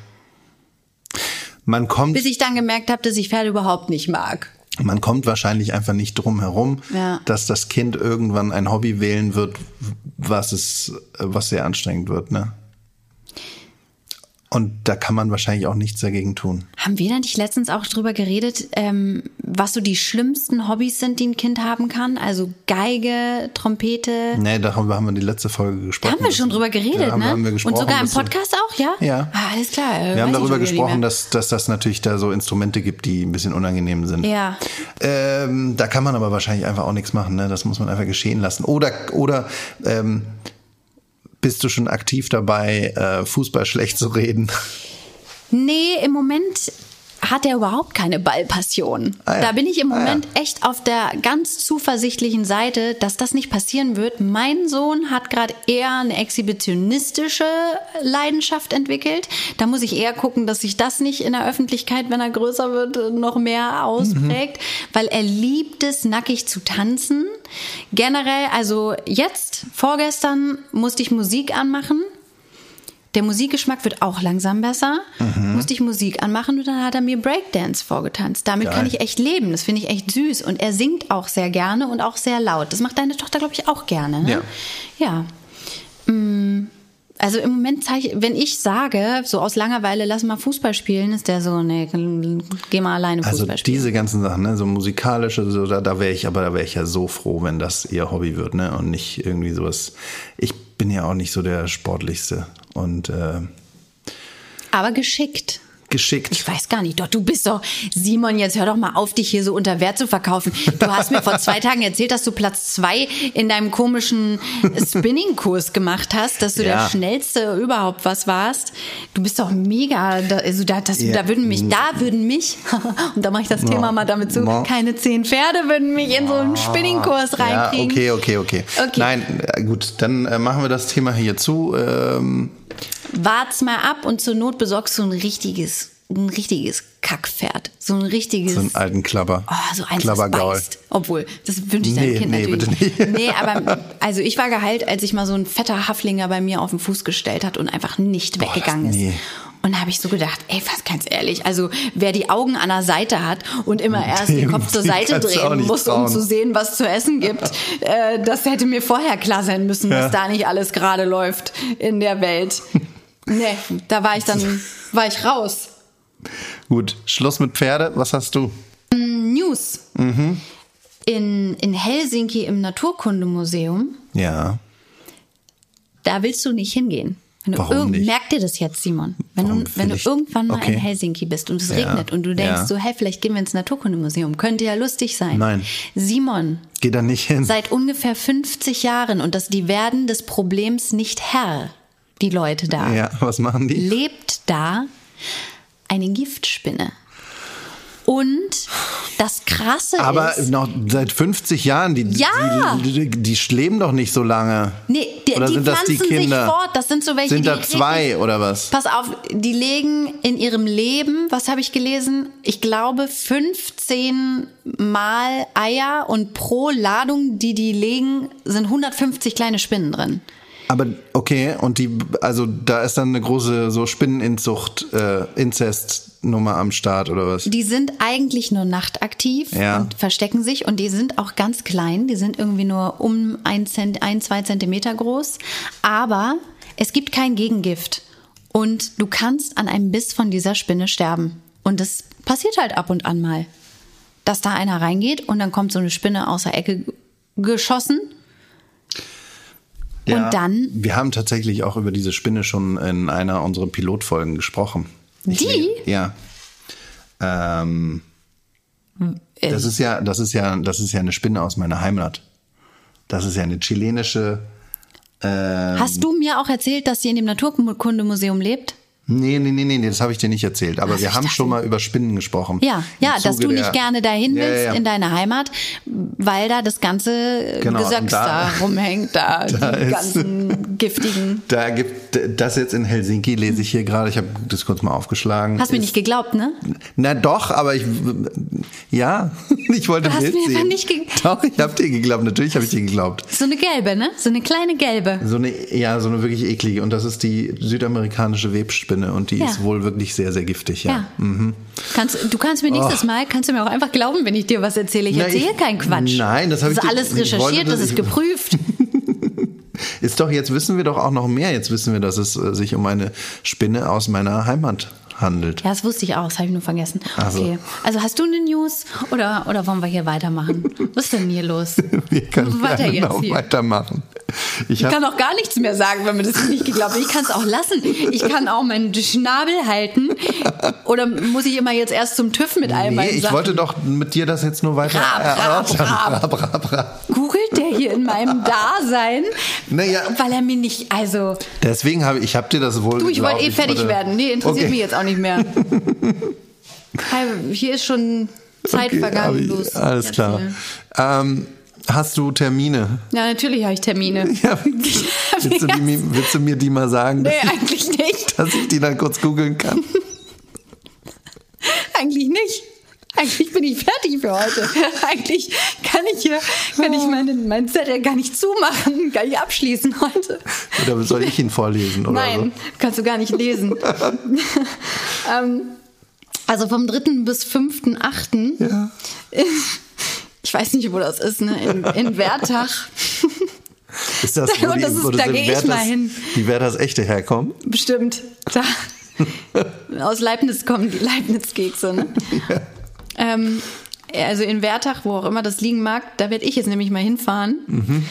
[SPEAKER 2] Man kommt,
[SPEAKER 1] bis ich dann gemerkt habe, dass ich Pferde überhaupt nicht mag.
[SPEAKER 2] man kommt wahrscheinlich einfach nicht drum herum,
[SPEAKER 1] Ja.
[SPEAKER 2] dass das Kind irgendwann ein Hobby wählen wird, was es, was sehr anstrengend wird, ne? Und da kann man wahrscheinlich auch nichts dagegen tun.
[SPEAKER 1] Haben wir da nicht letztens auch drüber geredet, ähm, was so die schlimmsten Hobbys sind, die ein Kind haben kann? Also Geige, Trompete.
[SPEAKER 2] Nee, darüber haben wir die letzte Folge gesprochen.
[SPEAKER 1] Haben wir schon drüber geredet,
[SPEAKER 2] ja,
[SPEAKER 1] ne?
[SPEAKER 2] haben wir gesprochen,
[SPEAKER 1] Und sogar im Podcast auch, ja?
[SPEAKER 2] Ja.
[SPEAKER 1] Ah, alles klar. äh,
[SPEAKER 2] Wir haben darüber gesprochen, dass, dass das natürlich da so Instrumente gibt, die ein bisschen unangenehm sind.
[SPEAKER 1] Ja.
[SPEAKER 2] Ähm, da kann man aber wahrscheinlich einfach auch nichts machen. Ne? Das muss man einfach geschehen lassen. Oder, oder ähm, bist du schon aktiv dabei, äh, Fußball schlecht zu reden?
[SPEAKER 1] Nee, im Moment hat er überhaupt keine Ballpassion.
[SPEAKER 2] Ah ja.
[SPEAKER 1] Da bin ich im
[SPEAKER 2] Ah ja.
[SPEAKER 1] Moment echt auf der ganz zuversichtlichen Seite, dass das nicht passieren wird. Mein Sohn hat gerade eher eine exhibitionistische Leidenschaft entwickelt. Da muss ich eher gucken, dass sich das nicht in der Öffentlichkeit, wenn er größer wird, noch mehr ausprägt, weil er liebt es, nackig zu tanzen. Generell, also jetzt, vorgestern musste ich Musik anmachen. Der Musikgeschmack wird auch langsam besser.
[SPEAKER 2] Mhm.
[SPEAKER 1] Musste ich Musik anmachen und dann hat er mir Breakdance vorgetanzt. Damit
[SPEAKER 2] Geil.
[SPEAKER 1] kann ich echt leben. Das finde ich echt süß. Und er singt auch sehr gerne und auch sehr laut. Das macht deine Tochter, glaube ich, auch gerne. Ne?
[SPEAKER 2] Ja.
[SPEAKER 1] Ja. Mm, Also im Moment zeige ich, wenn ich sage, so aus Langeweile, lass mal Fußball spielen, ist der so, nee, geh mal alleine
[SPEAKER 2] Also
[SPEAKER 1] Fußball spielen.
[SPEAKER 2] diese ganzen Sachen, ne? so musikalische, so, da, da wäre ich, aber da wäre ich ja so froh, wenn das ihr Hobby wird, ne? Und nicht irgendwie sowas. Ich bin ja auch nicht so der sportlichste und äh,
[SPEAKER 1] Aber geschickt.
[SPEAKER 2] geschickt.
[SPEAKER 1] Ich weiß gar nicht. Doch, du bist doch, Simon, jetzt hör doch mal auf, dich hier so unter Wert zu verkaufen. Du hast mir vor zwei Tagen erzählt, dass du Platz zwei in deinem komischen Spinning-Kurs gemacht hast, dass du
[SPEAKER 2] Ja.
[SPEAKER 1] der schnellste überhaupt was warst. Du bist doch mega, da- also da, das,
[SPEAKER 2] Ja.
[SPEAKER 1] da würden mich, da würden mich, [LAUGHS] und da mache ich das Thema mal damit zu,
[SPEAKER 2] No.
[SPEAKER 1] keine zehn Pferde würden mich in so einen Spinning-Kurs
[SPEAKER 2] Ja,
[SPEAKER 1] reinkriegen.
[SPEAKER 2] okay, okay, okay,
[SPEAKER 1] Okay.
[SPEAKER 2] Nein, äh, gut, dann äh, machen wir das Thema hier zu. Ähm,
[SPEAKER 1] Wart's mal ab und zur Not besorgst du ein richtiges ein richtiges Kackpferd. So ein richtiges.
[SPEAKER 2] So einen alten Klapper.
[SPEAKER 1] Oh, so das
[SPEAKER 2] Klappergaul.
[SPEAKER 1] Obwohl, das wünsche ich deinem
[SPEAKER 2] Nee,
[SPEAKER 1] Kind
[SPEAKER 2] nee,
[SPEAKER 1] natürlich.
[SPEAKER 2] bitte nicht.
[SPEAKER 1] Nee, aber also ich war geheilt, als sich mal so ein fetter Haflinger bei mir auf den Fuß gestellt hat und einfach nicht weggegangen
[SPEAKER 2] nee.
[SPEAKER 1] ist. Und da habe ich so gedacht, ey, was ganz ehrlich, also wer die Augen an der Seite hat und immer [LAUGHS] erst den Kopf zur Seite drehen muss, um
[SPEAKER 2] trauen.
[SPEAKER 1] zu sehen, was zu essen gibt, [LAUGHS] äh, das hätte mir vorher klar sein müssen,
[SPEAKER 2] Ja.
[SPEAKER 1] dass da nicht alles gerade läuft in der Welt. [LAUGHS] Nee, da war ich dann, war ich raus.
[SPEAKER 2] Gut, Schluss mit Pferde. Was hast du?
[SPEAKER 1] News. In, in Helsinki im Naturkundemuseum,
[SPEAKER 2] Ja.
[SPEAKER 1] da willst du nicht hingehen. Wenn
[SPEAKER 2] Warum nicht?
[SPEAKER 1] Merk dir das jetzt, Simon. Wenn,
[SPEAKER 2] Warum
[SPEAKER 1] du, wenn du irgendwann mal
[SPEAKER 2] Okay.
[SPEAKER 1] in Helsinki bist und es
[SPEAKER 2] Ja.
[SPEAKER 1] regnet und du denkst
[SPEAKER 2] Ja.
[SPEAKER 1] so, hey, vielleicht gehen wir ins Naturkundemuseum. Könnte ja lustig sein.
[SPEAKER 2] Nein.
[SPEAKER 1] Simon,
[SPEAKER 2] Geh da nicht hin.
[SPEAKER 1] seit ungefähr 50 Jahren und das, die werden des Problems nicht Herr, die Leute da.
[SPEAKER 2] Ja, was machen die?
[SPEAKER 1] lebt da eine Giftspinne. Und das Krasse
[SPEAKER 2] Aber
[SPEAKER 1] ist,
[SPEAKER 2] noch seit 50 Jahren, die,
[SPEAKER 1] Ja!
[SPEAKER 2] die, die, die leben doch nicht so lange.
[SPEAKER 1] nee, die,
[SPEAKER 2] oder
[SPEAKER 1] die
[SPEAKER 2] sind das die
[SPEAKER 1] pflanzen sich
[SPEAKER 2] Kinder?
[SPEAKER 1] fort. Das sind so welche,
[SPEAKER 2] Sind da zwei oder was?
[SPEAKER 1] Pass auf, die legen in ihrem Leben, was habe ich gelesen? Ich glaube 15 Mal Eier und pro Ladung, die die legen, sind 150 kleine Spinnen drin.
[SPEAKER 2] Aber okay, und die, also da ist dann eine große so Spinneninzucht, äh, Inzestnummer am Start oder was?
[SPEAKER 1] Die sind eigentlich nur nachtaktiv
[SPEAKER 2] Ja.
[SPEAKER 1] und verstecken sich und die sind auch ganz klein. Die sind irgendwie nur um ein, Zent, ein zwei Zentimeter groß. Aber es gibt kein Gegengift und du kannst an einem Biss von dieser Spinne sterben. Und das passiert halt ab und an mal, dass da einer reingeht und dann kommt so eine Spinne aus der Ecke geschossen. Und dann-
[SPEAKER 2] Wir haben tatsächlich auch über diese Spinne schon in einer unserer Pilotfolgen gesprochen. Ich
[SPEAKER 1] Die?
[SPEAKER 2] le- Ja. Ähm,
[SPEAKER 1] Äh,
[SPEAKER 2] das ist ja, das ist ja, das ist ja eine Spinne aus meiner Heimat. Das ist ja eine chilenische. Ähm.
[SPEAKER 1] Hast du mir auch erzählt, dass sie in dem Naturkundemuseum lebt?
[SPEAKER 2] Nee, nee, nee, nee, das habe ich dir nicht erzählt. Aber
[SPEAKER 1] Was,
[SPEAKER 2] wir haben schon mal über Spinnen gesprochen.
[SPEAKER 1] Ja, ja, dass du nicht gerne dahin willst
[SPEAKER 2] ja, ja.
[SPEAKER 1] in deine Heimat, weil da das ganze
[SPEAKER 2] Genau,
[SPEAKER 1] Gesöcks da,
[SPEAKER 2] da-
[SPEAKER 1] rumhängt, da, [LAUGHS]
[SPEAKER 2] da
[SPEAKER 1] die ganzen giftigen.
[SPEAKER 2] Da gibt das jetzt in Helsinki, lese ich hier gerade, ich habe das kurz mal aufgeschlagen.
[SPEAKER 1] Hast mir
[SPEAKER 2] Ist-
[SPEAKER 1] nicht geglaubt, ne?
[SPEAKER 2] Na doch, aber ich ja, [LAUGHS] ich wollte
[SPEAKER 1] Du hast
[SPEAKER 2] Bild
[SPEAKER 1] mir
[SPEAKER 2] sehen.
[SPEAKER 1] nicht ge-
[SPEAKER 2] doch, ich habe dir geglaubt, natürlich habe ich dir geglaubt.
[SPEAKER 1] So eine gelbe, ne? So eine kleine gelbe.
[SPEAKER 2] So eine ja, so eine wirklich eklige und das ist die südamerikanische Webspinne und die
[SPEAKER 1] Ja.
[SPEAKER 2] ist wohl wirklich sehr sehr giftig, ja.
[SPEAKER 1] Ja. Kannst, du kannst mir nächstes Mal, kannst du mir auch einfach glauben, wenn ich dir was erzähle. Ich
[SPEAKER 2] Na,
[SPEAKER 1] erzähle
[SPEAKER 2] ich-
[SPEAKER 1] keinen Quatsch.
[SPEAKER 2] Nein, das habe ich
[SPEAKER 1] ist
[SPEAKER 2] dir-
[SPEAKER 1] alles
[SPEAKER 2] ich wollte
[SPEAKER 1] recherchiert,
[SPEAKER 2] das-
[SPEAKER 1] das ist geprüft. [LAUGHS]
[SPEAKER 2] Ist doch jetzt wissen wir doch auch noch mehr. Jetzt wissen wir, dass es äh, sich um eine Spinne aus meiner Heimat handelt.
[SPEAKER 1] Ja, das wusste ich auch, das habe ich nur vergessen.
[SPEAKER 2] Ach so.
[SPEAKER 1] Okay. Also hast du eine News oder, oder wollen wir hier weitermachen? Was ist denn hier los? [LAUGHS]
[SPEAKER 2] Wir können
[SPEAKER 1] Weiter
[SPEAKER 2] noch
[SPEAKER 1] hier.
[SPEAKER 2] weitermachen. [LAUGHS] Ich
[SPEAKER 1] Ich kann auch gar nichts mehr sagen, wenn mir das nicht geglaubt wird. Ich kann es auch lassen. Ich kann auch meinen Schnabel halten. Oder muss ich immer jetzt erst zum TÜV mit all
[SPEAKER 2] Nee,
[SPEAKER 1] meinen
[SPEAKER 2] ich
[SPEAKER 1] Sachen?
[SPEAKER 2] wollte doch mit dir das jetzt nur weiter
[SPEAKER 1] Rab, rab, rab.
[SPEAKER 2] Rab.
[SPEAKER 1] Googelt der hier in meinem Dasein?
[SPEAKER 2] Naja.
[SPEAKER 1] Weil er mir nicht, also,
[SPEAKER 2] Deswegen habe ich, habe dir das wohl
[SPEAKER 1] du, ich wollte eh fertig
[SPEAKER 2] wollte-
[SPEAKER 1] werden. Nee, interessiert
[SPEAKER 2] Okay.
[SPEAKER 1] mich jetzt auch nicht mehr. [LAUGHS] Hier ist schon Zeit
[SPEAKER 2] Okay,
[SPEAKER 1] vergangen.
[SPEAKER 2] ich- Alles klar. Ähm, hast du Termine?
[SPEAKER 1] Ja, natürlich habe ich Termine. [LAUGHS]
[SPEAKER 2] Ja, [LAUGHS] willst, du die, mir- willst du mir die mal sagen,
[SPEAKER 1] Nee,
[SPEAKER 2] dass,
[SPEAKER 1] eigentlich nicht. [LAUGHS]
[SPEAKER 2] dass ich die dann kurz googeln kann?
[SPEAKER 1] Eigentlich nicht. Eigentlich bin ich fertig für heute. Eigentlich kann ich hier, kann ich meinen, meinen Zettel gar nicht zumachen, gar nicht abschließen heute.
[SPEAKER 2] Oder soll ich ihn vorlesen? Oder
[SPEAKER 1] Nein, kannst du gar nicht lesen. ähm, also vom 3. bis 5.8.
[SPEAKER 2] Ja.
[SPEAKER 1] Ich weiß nicht, wo das ist, ne? In, in Wertach. [LAUGHS]
[SPEAKER 2] Ist das, [LAUGHS] wo
[SPEAKER 1] Und
[SPEAKER 2] die,
[SPEAKER 1] das ist-
[SPEAKER 2] wo
[SPEAKER 1] da
[SPEAKER 2] in
[SPEAKER 1] geh ich
[SPEAKER 2] Werthers-
[SPEAKER 1] mal hin.
[SPEAKER 2] Die Werthers echte herkommen?
[SPEAKER 1] Bestimmt. Da. [LAUGHS] Aus Leibniz kommen die Leibniz-Kekse, ne? Ähm, also in Wertach, wo auch immer das liegen mag, da werde ich jetzt nämlich mal hinfahren.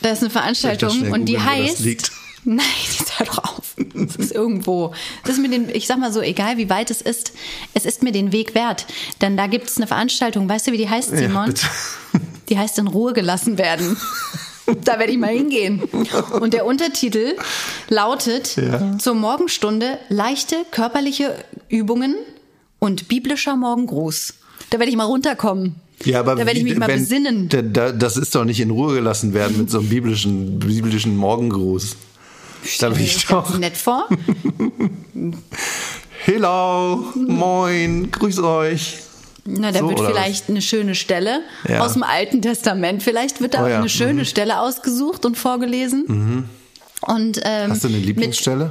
[SPEAKER 1] Da ist eine Veranstaltung und die
[SPEAKER 2] wo
[SPEAKER 1] heißt. Nein, jetzt hör doch auf. Irgendwo. Das ist mir den, ich sag mal so, egal wie weit es ist, es ist mir den Weg wert. Denn da gibt es eine Veranstaltung, weißt du, wie die heißt,
[SPEAKER 2] Ja,
[SPEAKER 1] Simon?
[SPEAKER 2] bitte. [LAUGHS]
[SPEAKER 1] Die heißt in Ruhe gelassen werden. Da werde ich mal hingehen. Und der Untertitel lautet
[SPEAKER 2] Ja.
[SPEAKER 1] zur Morgenstunde leichte körperliche Übungen und biblischer Morgengruß. Da werde ich mal runterkommen.
[SPEAKER 2] Ja, aber
[SPEAKER 1] da werde ich mich mal
[SPEAKER 2] wenn-
[SPEAKER 1] besinnen.
[SPEAKER 2] Da, das ist doch nicht in Ruhe gelassen werden mit so einem biblischen, biblischen Morgengruß. Bin ich
[SPEAKER 1] Stell mir
[SPEAKER 2] doch.
[SPEAKER 1] nett vor. [LAUGHS]
[SPEAKER 2] Hello, moin, grüß euch.
[SPEAKER 1] Na, da
[SPEAKER 2] So,
[SPEAKER 1] wird vielleicht eine schöne Stelle
[SPEAKER 2] Ja.
[SPEAKER 1] aus dem Alten Testament. Vielleicht wird da
[SPEAKER 2] Oh ja,
[SPEAKER 1] eine schöne
[SPEAKER 2] mhm.
[SPEAKER 1] Stelle ausgesucht und vorgelesen. Und ähm,
[SPEAKER 2] Hast du eine
[SPEAKER 1] mit
[SPEAKER 2] Lieblingsstelle?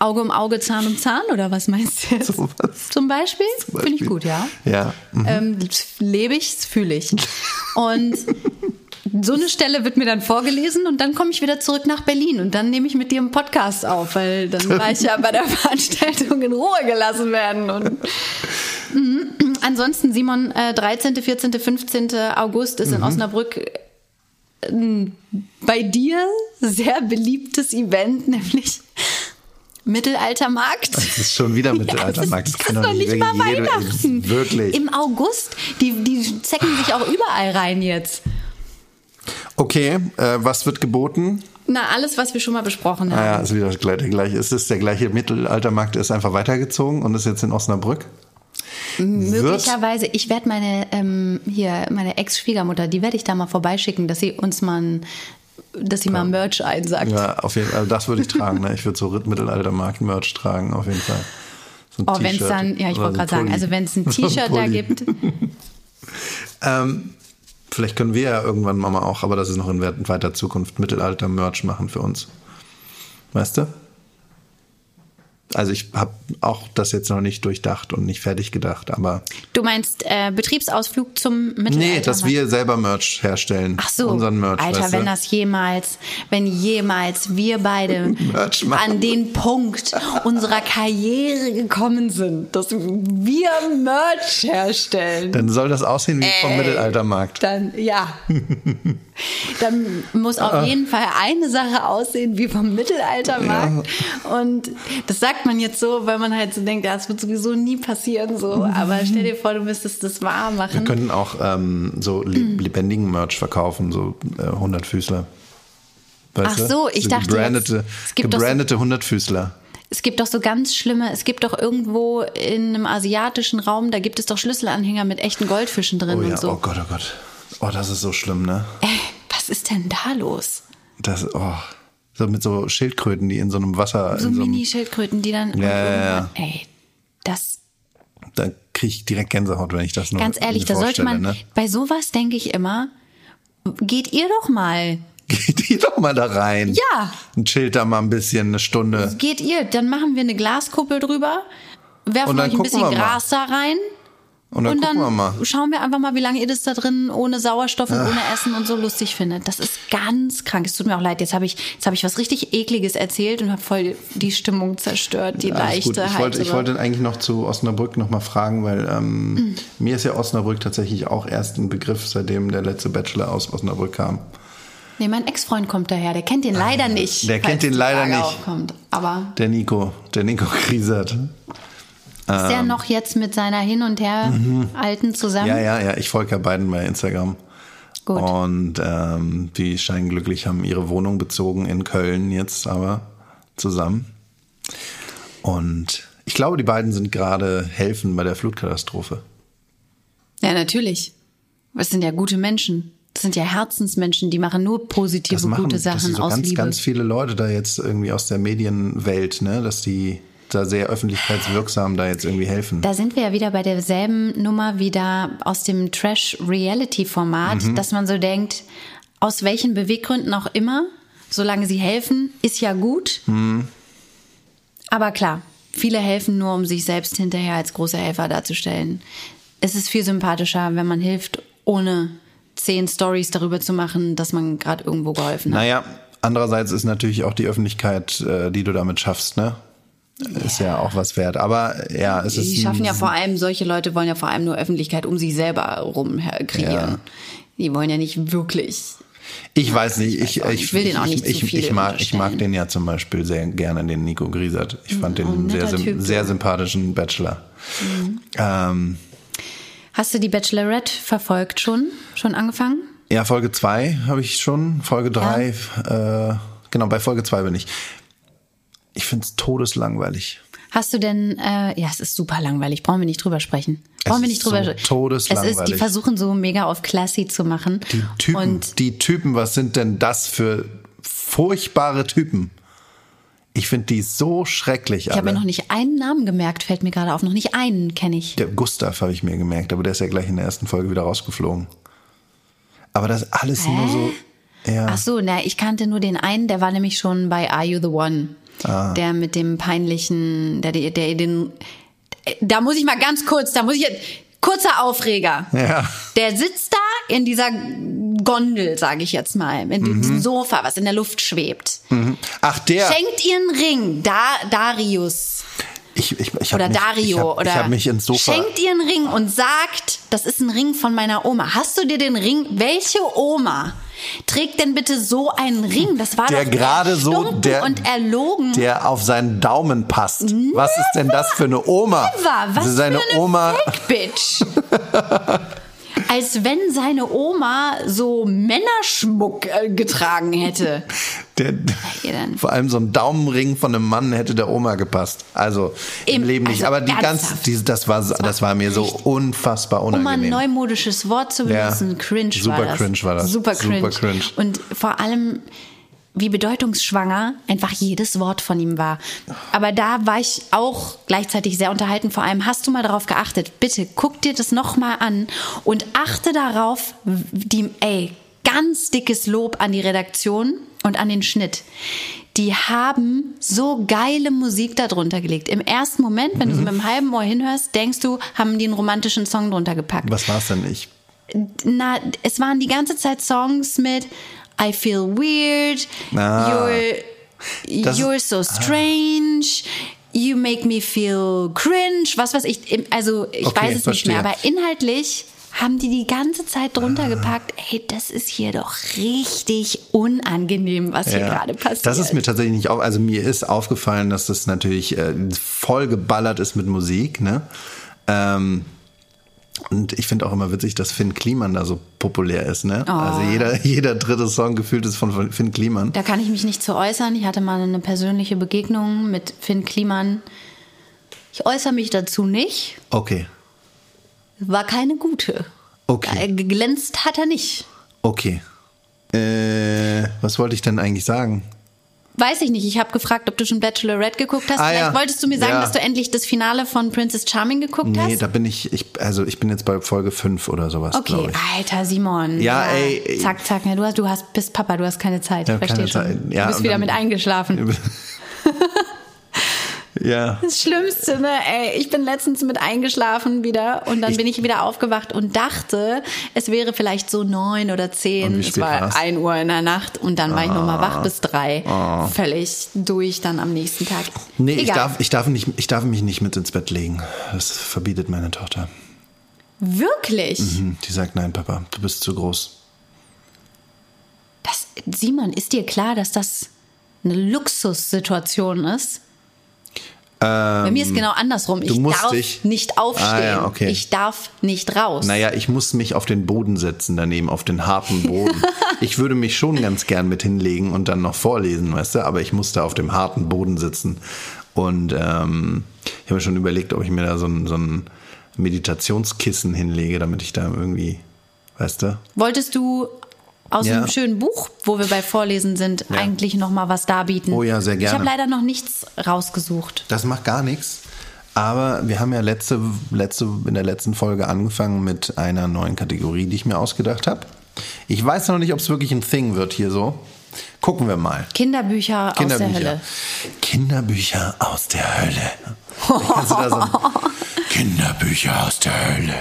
[SPEAKER 1] Auge um Auge, Zahn um Zahn oder was meinst du jetzt? [LAUGHS]
[SPEAKER 2] So was.
[SPEAKER 1] Zum Beispiel? Finde ich
[SPEAKER 2] Beispiel.
[SPEAKER 1] gut, ja.
[SPEAKER 2] Ja. mhm.
[SPEAKER 1] Ähm, lebe ich, fühle ich. [LAUGHS] Und so eine Stelle wird mir dann vorgelesen und dann komme ich wieder zurück nach Berlin und dann nehme ich mit dir einen Podcast auf, weil dann [LAUGHS] war ich ja bei der Veranstaltung in Ruhe gelassen werden. Und Mhm. ansonsten, Simon, äh, 13., 14., 15. August ist
[SPEAKER 2] Mhm.
[SPEAKER 1] in Osnabrück ein bei dir sehr beliebtes Event, nämlich Mittelaltermarkt.
[SPEAKER 2] Das ist schon wieder [LAUGHS] Mittelaltermarkt.
[SPEAKER 1] Ja,
[SPEAKER 2] Das
[SPEAKER 1] das
[SPEAKER 2] kann
[SPEAKER 1] ist
[SPEAKER 2] doch nicht
[SPEAKER 1] mal Weihnachten.
[SPEAKER 2] Wirklich.
[SPEAKER 1] Im August. Die, die zecken sich auch überall rein jetzt.
[SPEAKER 2] Okay, äh, was wird geboten?
[SPEAKER 1] Na, alles, was wir schon mal besprochen haben.
[SPEAKER 2] Naja, ist wieder gleich, der gleiche. Ist es der gleiche Mittelaltermarkt, ist einfach weitergezogen und ist jetzt in Osnabrück?
[SPEAKER 1] Möglicherweise, ich werde meine, ähm, hier, meine Ex-Schwiegermutter, die werde ich da mal vorbeischicken, dass sie uns mal, ein, dass sie mal Merch einsagt.
[SPEAKER 2] Ja, auf jeden Fall. Also das würde ich tragen. Ne? Ich würde so Mittelaltermarkt-Merch tragen, auf jeden Fall. So ein
[SPEAKER 1] Oh, wenn es dann, ja, ich wollte
[SPEAKER 2] so
[SPEAKER 1] gerade sagen, also wenn es ein [LAUGHS]
[SPEAKER 2] So
[SPEAKER 1] T-Shirt da gibt, [LAUGHS]
[SPEAKER 2] Ähm, vielleicht können wir ja irgendwann mal auch, aber das ist noch in weit- weiter Zukunft, Mittelalter-Merch machen für uns. Weißt du? Also ich habe auch das jetzt noch nicht durchdacht und nicht fertig gedacht, aber
[SPEAKER 1] du meinst äh, Betriebsausflug zum Mittelalter?
[SPEAKER 2] nee, dass wir selber Merch herstellen.
[SPEAKER 1] Ach so,
[SPEAKER 2] Unseren Merch,
[SPEAKER 1] Alter,
[SPEAKER 2] weißt
[SPEAKER 1] wenn
[SPEAKER 2] du?
[SPEAKER 1] das jemals, wenn jemals wir beide [LAUGHS] an den Punkt unserer Karriere gekommen sind, dass wir Merch herstellen,
[SPEAKER 2] Dann soll das aussehen wie vom
[SPEAKER 1] Ey.
[SPEAKER 2] Mittelaltermarkt.
[SPEAKER 1] dann ja, [LAUGHS] [LAUGHS] dann muss auf jeden Fall eine Sache aussehen wie vom Mittelaltermarkt und das sagt man jetzt so, weil man halt so denkt, ja, es wird sowieso nie passieren so, aber stell dir vor, du müsstest das wahr
[SPEAKER 2] Wir
[SPEAKER 1] machen.
[SPEAKER 2] könnten auch ähm, so le lebendigen Merch verkaufen, so äh, 100 Füßler. Weißt
[SPEAKER 1] Ach
[SPEAKER 2] du?
[SPEAKER 1] so, ich dachte
[SPEAKER 2] gebrandete,
[SPEAKER 1] jetzt, es gibt doch so-
[SPEAKER 2] gebrandete 100 Füßler.
[SPEAKER 1] Es gibt doch so ganz schlimme, es gibt doch irgendwo in einem asiatischen Raum, da gibt es doch Schlüsselanhänger mit echten Goldfischen drin
[SPEAKER 2] Oh ja,
[SPEAKER 1] und so.
[SPEAKER 2] oh Gott, oh Gott. Oh, das ist so schlimm, ne?
[SPEAKER 1] Was ist denn da los?
[SPEAKER 2] Das, oh, so mit so Schildkröten, die in so einem Wasser,
[SPEAKER 1] So
[SPEAKER 2] so
[SPEAKER 1] Mini-Schildkröten, die dann.
[SPEAKER 2] Ja, ja, ja.
[SPEAKER 1] Ey, das,
[SPEAKER 2] da kriege ich direkt Gänsehaut, wenn ich das nur
[SPEAKER 1] ganz ehrlich, da sollte man,
[SPEAKER 2] Ne?
[SPEAKER 1] bei sowas denke ich immer, geht ihr doch mal. [LAUGHS]
[SPEAKER 2] Geht ihr doch mal da rein.
[SPEAKER 1] Ja.
[SPEAKER 2] Und chillt da mal ein bisschen, eine Stunde.
[SPEAKER 1] Geht ihr, dann machen wir eine Glaskuppel drüber, werfen euch ein bisschen. Gras da rein.
[SPEAKER 2] Und dann
[SPEAKER 1] und dann
[SPEAKER 2] gucken wir mal.
[SPEAKER 1] schauen wir einfach mal, wie lange ihr das da drin ohne Sauerstoff und ohne Essen und so lustig findet. Das ist ganz krank. Es tut mir auch leid. Jetzt habe ich, jetzt habe ich was richtig ekliges erzählt und habe voll die Stimmung zerstört, die
[SPEAKER 2] gut.
[SPEAKER 1] leichte
[SPEAKER 2] Ich wollte, ich wollte eigentlich noch zu Osnabrück noch mal fragen, weil ähm,
[SPEAKER 1] Hm.
[SPEAKER 2] mir ist ja Osnabrück tatsächlich auch erst ein Begriff, seitdem der letzte Bachelor aus Osnabrück kam.
[SPEAKER 1] Nee, mein Ex-Freund kommt daher. Der kennt den leider nicht.
[SPEAKER 2] Ah, Der kennt den leider nicht.
[SPEAKER 1] Aufkommt. Aber
[SPEAKER 2] Der Nico, der Nico [LAUGHS] Griesert.
[SPEAKER 1] Ist der noch jetzt mit seiner Hin- und Her Alten zusammen?
[SPEAKER 2] Mhm. Ja, ja, ja. Ich folge ja beiden bei Instagram.
[SPEAKER 1] Gut.
[SPEAKER 2] Und ähm, die scheinen glücklich, haben ihre Wohnung bezogen in Köln jetzt aber zusammen. Und ich glaube, die beiden sind gerade helfen bei der Flutkatastrophe.
[SPEAKER 1] Ja, natürlich. Das sind ja gute Menschen. Das sind ja Herzensmenschen, die machen nur positive,
[SPEAKER 2] Das machen
[SPEAKER 1] gute
[SPEAKER 2] das
[SPEAKER 1] Sachen
[SPEAKER 2] sind so
[SPEAKER 1] aus
[SPEAKER 2] ganz,
[SPEAKER 1] Liebe.
[SPEAKER 2] ganz viele Leute da jetzt irgendwie aus der Medienwelt, ne, dass die da sehr öffentlichkeitswirksam da jetzt irgendwie helfen.
[SPEAKER 1] Da sind wir ja wieder bei derselben Nummer wie da aus dem Trash-Reality-Format,
[SPEAKER 2] Mhm.
[SPEAKER 1] dass man so denkt, aus welchen Beweggründen auch immer, solange sie helfen, ist ja gut.
[SPEAKER 2] Mhm.
[SPEAKER 1] Aber klar, viele helfen nur, um sich selbst hinterher als große Helfer darzustellen. Es ist viel sympathischer, wenn man hilft, ohne zehn Stories darüber zu machen, dass man gerade irgendwo geholfen hat.
[SPEAKER 2] Naja, andererseits ist natürlich auch die Öffentlichkeit, äh, die du damit schaffst, ne? Ist ja auch was wert. Aber ja, es ist.
[SPEAKER 1] Die schaffen ja vor allem, solche Leute wollen ja vor allem nur Öffentlichkeit um sich selber rum kreieren.
[SPEAKER 2] Ja.
[SPEAKER 1] Die wollen ja nicht wirklich.
[SPEAKER 2] Ich weiß nicht, ich, ich.
[SPEAKER 1] Ich will den auch nicht
[SPEAKER 2] ich,
[SPEAKER 1] zu viel
[SPEAKER 2] ich, mag, ich mag den ja zum Beispiel sehr gerne, den Nico Griesert. Ich fand den
[SPEAKER 1] auch ein
[SPEAKER 2] einen sehr,
[SPEAKER 1] Typ, Mhm.
[SPEAKER 2] sehr
[SPEAKER 1] ja.
[SPEAKER 2] sympathischen Bachelor. Ähm,
[SPEAKER 1] Hast du die Bachelorette verfolgt schon? Schon angefangen?
[SPEAKER 2] ja, Folge 2 habe ich schon, Folge 3, äh, genau, bei Folge 2 bin ich. Ich finde es todeslangweilig.
[SPEAKER 1] Hast du denn, äh, ja, es ist super langweilig, brauchen wir nicht drüber sprechen.
[SPEAKER 2] Es
[SPEAKER 1] Brauchen wir
[SPEAKER 2] ist
[SPEAKER 1] nicht drüber
[SPEAKER 2] so
[SPEAKER 1] sprechen. Es ist,
[SPEAKER 2] todeslangweilig.
[SPEAKER 1] die versuchen so mega auf classy zu machen.
[SPEAKER 2] Die Typen,
[SPEAKER 1] Und
[SPEAKER 2] die Typen, was sind denn das für furchtbare Typen? Ich finde die so schrecklich.
[SPEAKER 1] Ich habe mir noch nicht einen Namen gemerkt, fällt mir gerade auf. Noch nicht einen kenne ich.
[SPEAKER 2] Der Gustav habe ich mir gemerkt, aber der ist ja gleich in der ersten Folge wieder rausgeflogen. Aber das ist alles nur so. Ja.
[SPEAKER 1] Ach so, na, ich kannte nur den einen, der war nämlich schon bei Are You the One?
[SPEAKER 2] Ah.
[SPEAKER 1] Der mit dem peinlichen, der, der, der den. Da muss ich mal ganz kurz, da muss ich jetzt. Kurzer Aufreger.
[SPEAKER 2] Ja.
[SPEAKER 1] Der sitzt da in dieser Gondel, sage ich jetzt mal, in
[SPEAKER 2] Mhm.
[SPEAKER 1] diesem Sofa, was in der Luft schwebt.
[SPEAKER 2] Ach, der.
[SPEAKER 1] Schenkt ihr einen Ring, da, Darius
[SPEAKER 2] Ich, ich, ich hab
[SPEAKER 1] oder
[SPEAKER 2] mich,
[SPEAKER 1] Dario
[SPEAKER 2] ich hab,
[SPEAKER 1] oder
[SPEAKER 2] Ich habe mich ins Sofa.
[SPEAKER 1] schenkt ihr einen Ring und sagt, das ist ein Ring von meiner Oma. Hast du dir den Ring? Welche Oma trägt denn bitte so einen Ring? Das war
[SPEAKER 2] Der
[SPEAKER 1] doch
[SPEAKER 2] gerade so- der-
[SPEAKER 1] und erlogen.
[SPEAKER 2] der auf seinen Daumen passt. Was ist denn das für eine Oma?
[SPEAKER 1] Never. Was
[SPEAKER 2] Seine
[SPEAKER 1] für eine
[SPEAKER 2] Oma.
[SPEAKER 1] Fake Bitch. [LAUGHS] Als wenn seine Oma so Männerschmuck äh, getragen hätte.
[SPEAKER 2] Der, vor allem so ein Daumenring von einem Mann hätte der Oma gepasst. Also im
[SPEAKER 1] Im-
[SPEAKER 2] Leben nicht.
[SPEAKER 1] also
[SPEAKER 2] Aber die
[SPEAKER 1] ernsthaft.
[SPEAKER 2] die, das war, das war mir so unfassbar
[SPEAKER 1] Um mal ein
[SPEAKER 2] unangenehm.
[SPEAKER 1] neumodisches Wort zu
[SPEAKER 2] Ja.
[SPEAKER 1] benutzen, cringe
[SPEAKER 2] Super
[SPEAKER 1] war das.
[SPEAKER 2] cringe war das.
[SPEAKER 1] Super cringe.
[SPEAKER 2] Super cringe.
[SPEAKER 1] Und vor allem, wie bedeutungsschwanger einfach jedes Wort von ihm war. Aber da war ich auch gleichzeitig sehr unterhalten. Vor allem hast du mal darauf geachtet. Bitte guck dir das nochmal an und achte darauf, die, ey, ganz dickes Lob an die Redaktion und an den Schnitt. Die haben so geile Musik darunter gelegt. Im ersten Moment, wenn du
[SPEAKER 2] Mhm.
[SPEAKER 1] so mit dem halben Ohr hinhörst, denkst du, haben die einen romantischen Song drunter gepackt.
[SPEAKER 2] Was war's denn nicht?
[SPEAKER 1] Na, es waren die ganze Zeit Songs mit I feel weird,
[SPEAKER 2] Ah.
[SPEAKER 1] you're,
[SPEAKER 2] Das-
[SPEAKER 1] you're so strange, you make me feel cringe, was weiß ich. Also ich
[SPEAKER 2] Okay,
[SPEAKER 1] weiß es nicht mehr,
[SPEAKER 2] verstehe.
[SPEAKER 1] aber inhaltlich haben die die ganze Zeit drunter gepackt, ey, das ist hier doch richtig unangenehm, was hier gerade passiert.
[SPEAKER 2] Das ist mir tatsächlich nicht auf. Also mir ist aufgefallen, dass das natürlich äh, voll geballert ist mit Musik, ne? Ähm, und ich finde auch immer witzig, dass Finn Kliman da so populär ist, ne?
[SPEAKER 1] Oh.
[SPEAKER 2] Also jeder, jeder dritte Song gefühlt ist von Finn Kliman.
[SPEAKER 1] Da kann ich mich nicht zu äußern. Ich hatte mal eine persönliche Begegnung mit Finn Kliman. Ich äußere mich dazu nicht.
[SPEAKER 2] Okay,
[SPEAKER 1] War keine gute.
[SPEAKER 2] Okay.
[SPEAKER 1] Äh, Geglänzt hat er nicht.
[SPEAKER 2] okay. Äh, was wollte ich denn eigentlich sagen?
[SPEAKER 1] Weiß ich nicht. Ich habe gefragt, ob du schon Bachelorette geguckt hast.
[SPEAKER 2] Ah,
[SPEAKER 1] Vielleicht
[SPEAKER 2] ja.
[SPEAKER 1] wolltest du mir sagen,
[SPEAKER 2] Ja.
[SPEAKER 1] dass du endlich das Finale von Princess Charming geguckt
[SPEAKER 2] Nee,
[SPEAKER 1] hast?
[SPEAKER 2] da bin ich, ich, also ich bin jetzt bei Folge 5 oder sowas,
[SPEAKER 1] Okay,
[SPEAKER 2] glaube ich.
[SPEAKER 1] Alter Simon.
[SPEAKER 2] Ja, ey, ey.
[SPEAKER 1] Zack, zack. Ne? Du, hast, du hast, bist Papa, du hast keine Zeit.
[SPEAKER 2] Ja,
[SPEAKER 1] ich verstehe
[SPEAKER 2] keine
[SPEAKER 1] schon.
[SPEAKER 2] Zeit. Ja,
[SPEAKER 1] du bist wieder
[SPEAKER 2] dann-
[SPEAKER 1] mit eingeschlafen. [LAUGHS] [LAUGHS]
[SPEAKER 2] ja.
[SPEAKER 1] Das Schlimmste, ne? Ey, ich bin letztens mit eingeschlafen wieder und dann bin ich wieder aufgewacht und dachte, es wäre vielleicht so neun oder zehn. Es war
[SPEAKER 2] war's? Ah.
[SPEAKER 1] ein Uhr in der Nacht und dann war ich nochmal wach bis drei. Völlig durch dann am nächsten Tag.
[SPEAKER 2] Nee, ich darf, ich, darf nicht, ich darf mich nicht mit ins Bett legen. Das verbietet meine Tochter.
[SPEAKER 1] Wirklich?
[SPEAKER 2] Hm, Die sagt, nein, Papa, du bist zu groß.
[SPEAKER 1] Das, Simon, ist dir klar, dass das eine Luxussituation ist? Bei mir ist genau andersrum. Ich
[SPEAKER 2] Ähm,
[SPEAKER 1] darf
[SPEAKER 2] dich-
[SPEAKER 1] nicht aufstehen.
[SPEAKER 2] Ah, ja, okay.
[SPEAKER 1] Ich darf nicht raus.
[SPEAKER 2] Naja, ich muss mich auf den Boden setzen daneben, auf den harten Boden. [LAUGHS] ich würde mich schon ganz gern mit hinlegen und dann noch vorlesen, weißt du, aber ich muss da auf dem harten Boden sitzen. Und ähm, ich habe mir schon überlegt, ob ich mir da so ein, so ein Meditationskissen hinlege, damit ich da irgendwie, weißt du?
[SPEAKER 1] Wolltest du aus
[SPEAKER 2] Ja.
[SPEAKER 1] einem schönen Buch, wo wir bei Vorlesen sind,
[SPEAKER 2] Ja.
[SPEAKER 1] eigentlich noch mal was darbieten?
[SPEAKER 2] Oh ja, sehr
[SPEAKER 1] Ich
[SPEAKER 2] gerne.
[SPEAKER 1] habe leider noch nichts rausgesucht.
[SPEAKER 2] Das macht gar nichts. Aber wir haben ja letzte, letzte, in der letzten Folge angefangen mit einer neuen Kategorie, die ich mir ausgedacht habe. Ich weiß noch nicht, ob es wirklich ein Thing wird hier so. Gucken wir mal.
[SPEAKER 1] Kinderbücher, aus der Hölle.
[SPEAKER 2] Kinderbücher aus der Hölle. Kannst du da so [LAUGHS] Kinderbücher aus der Hölle.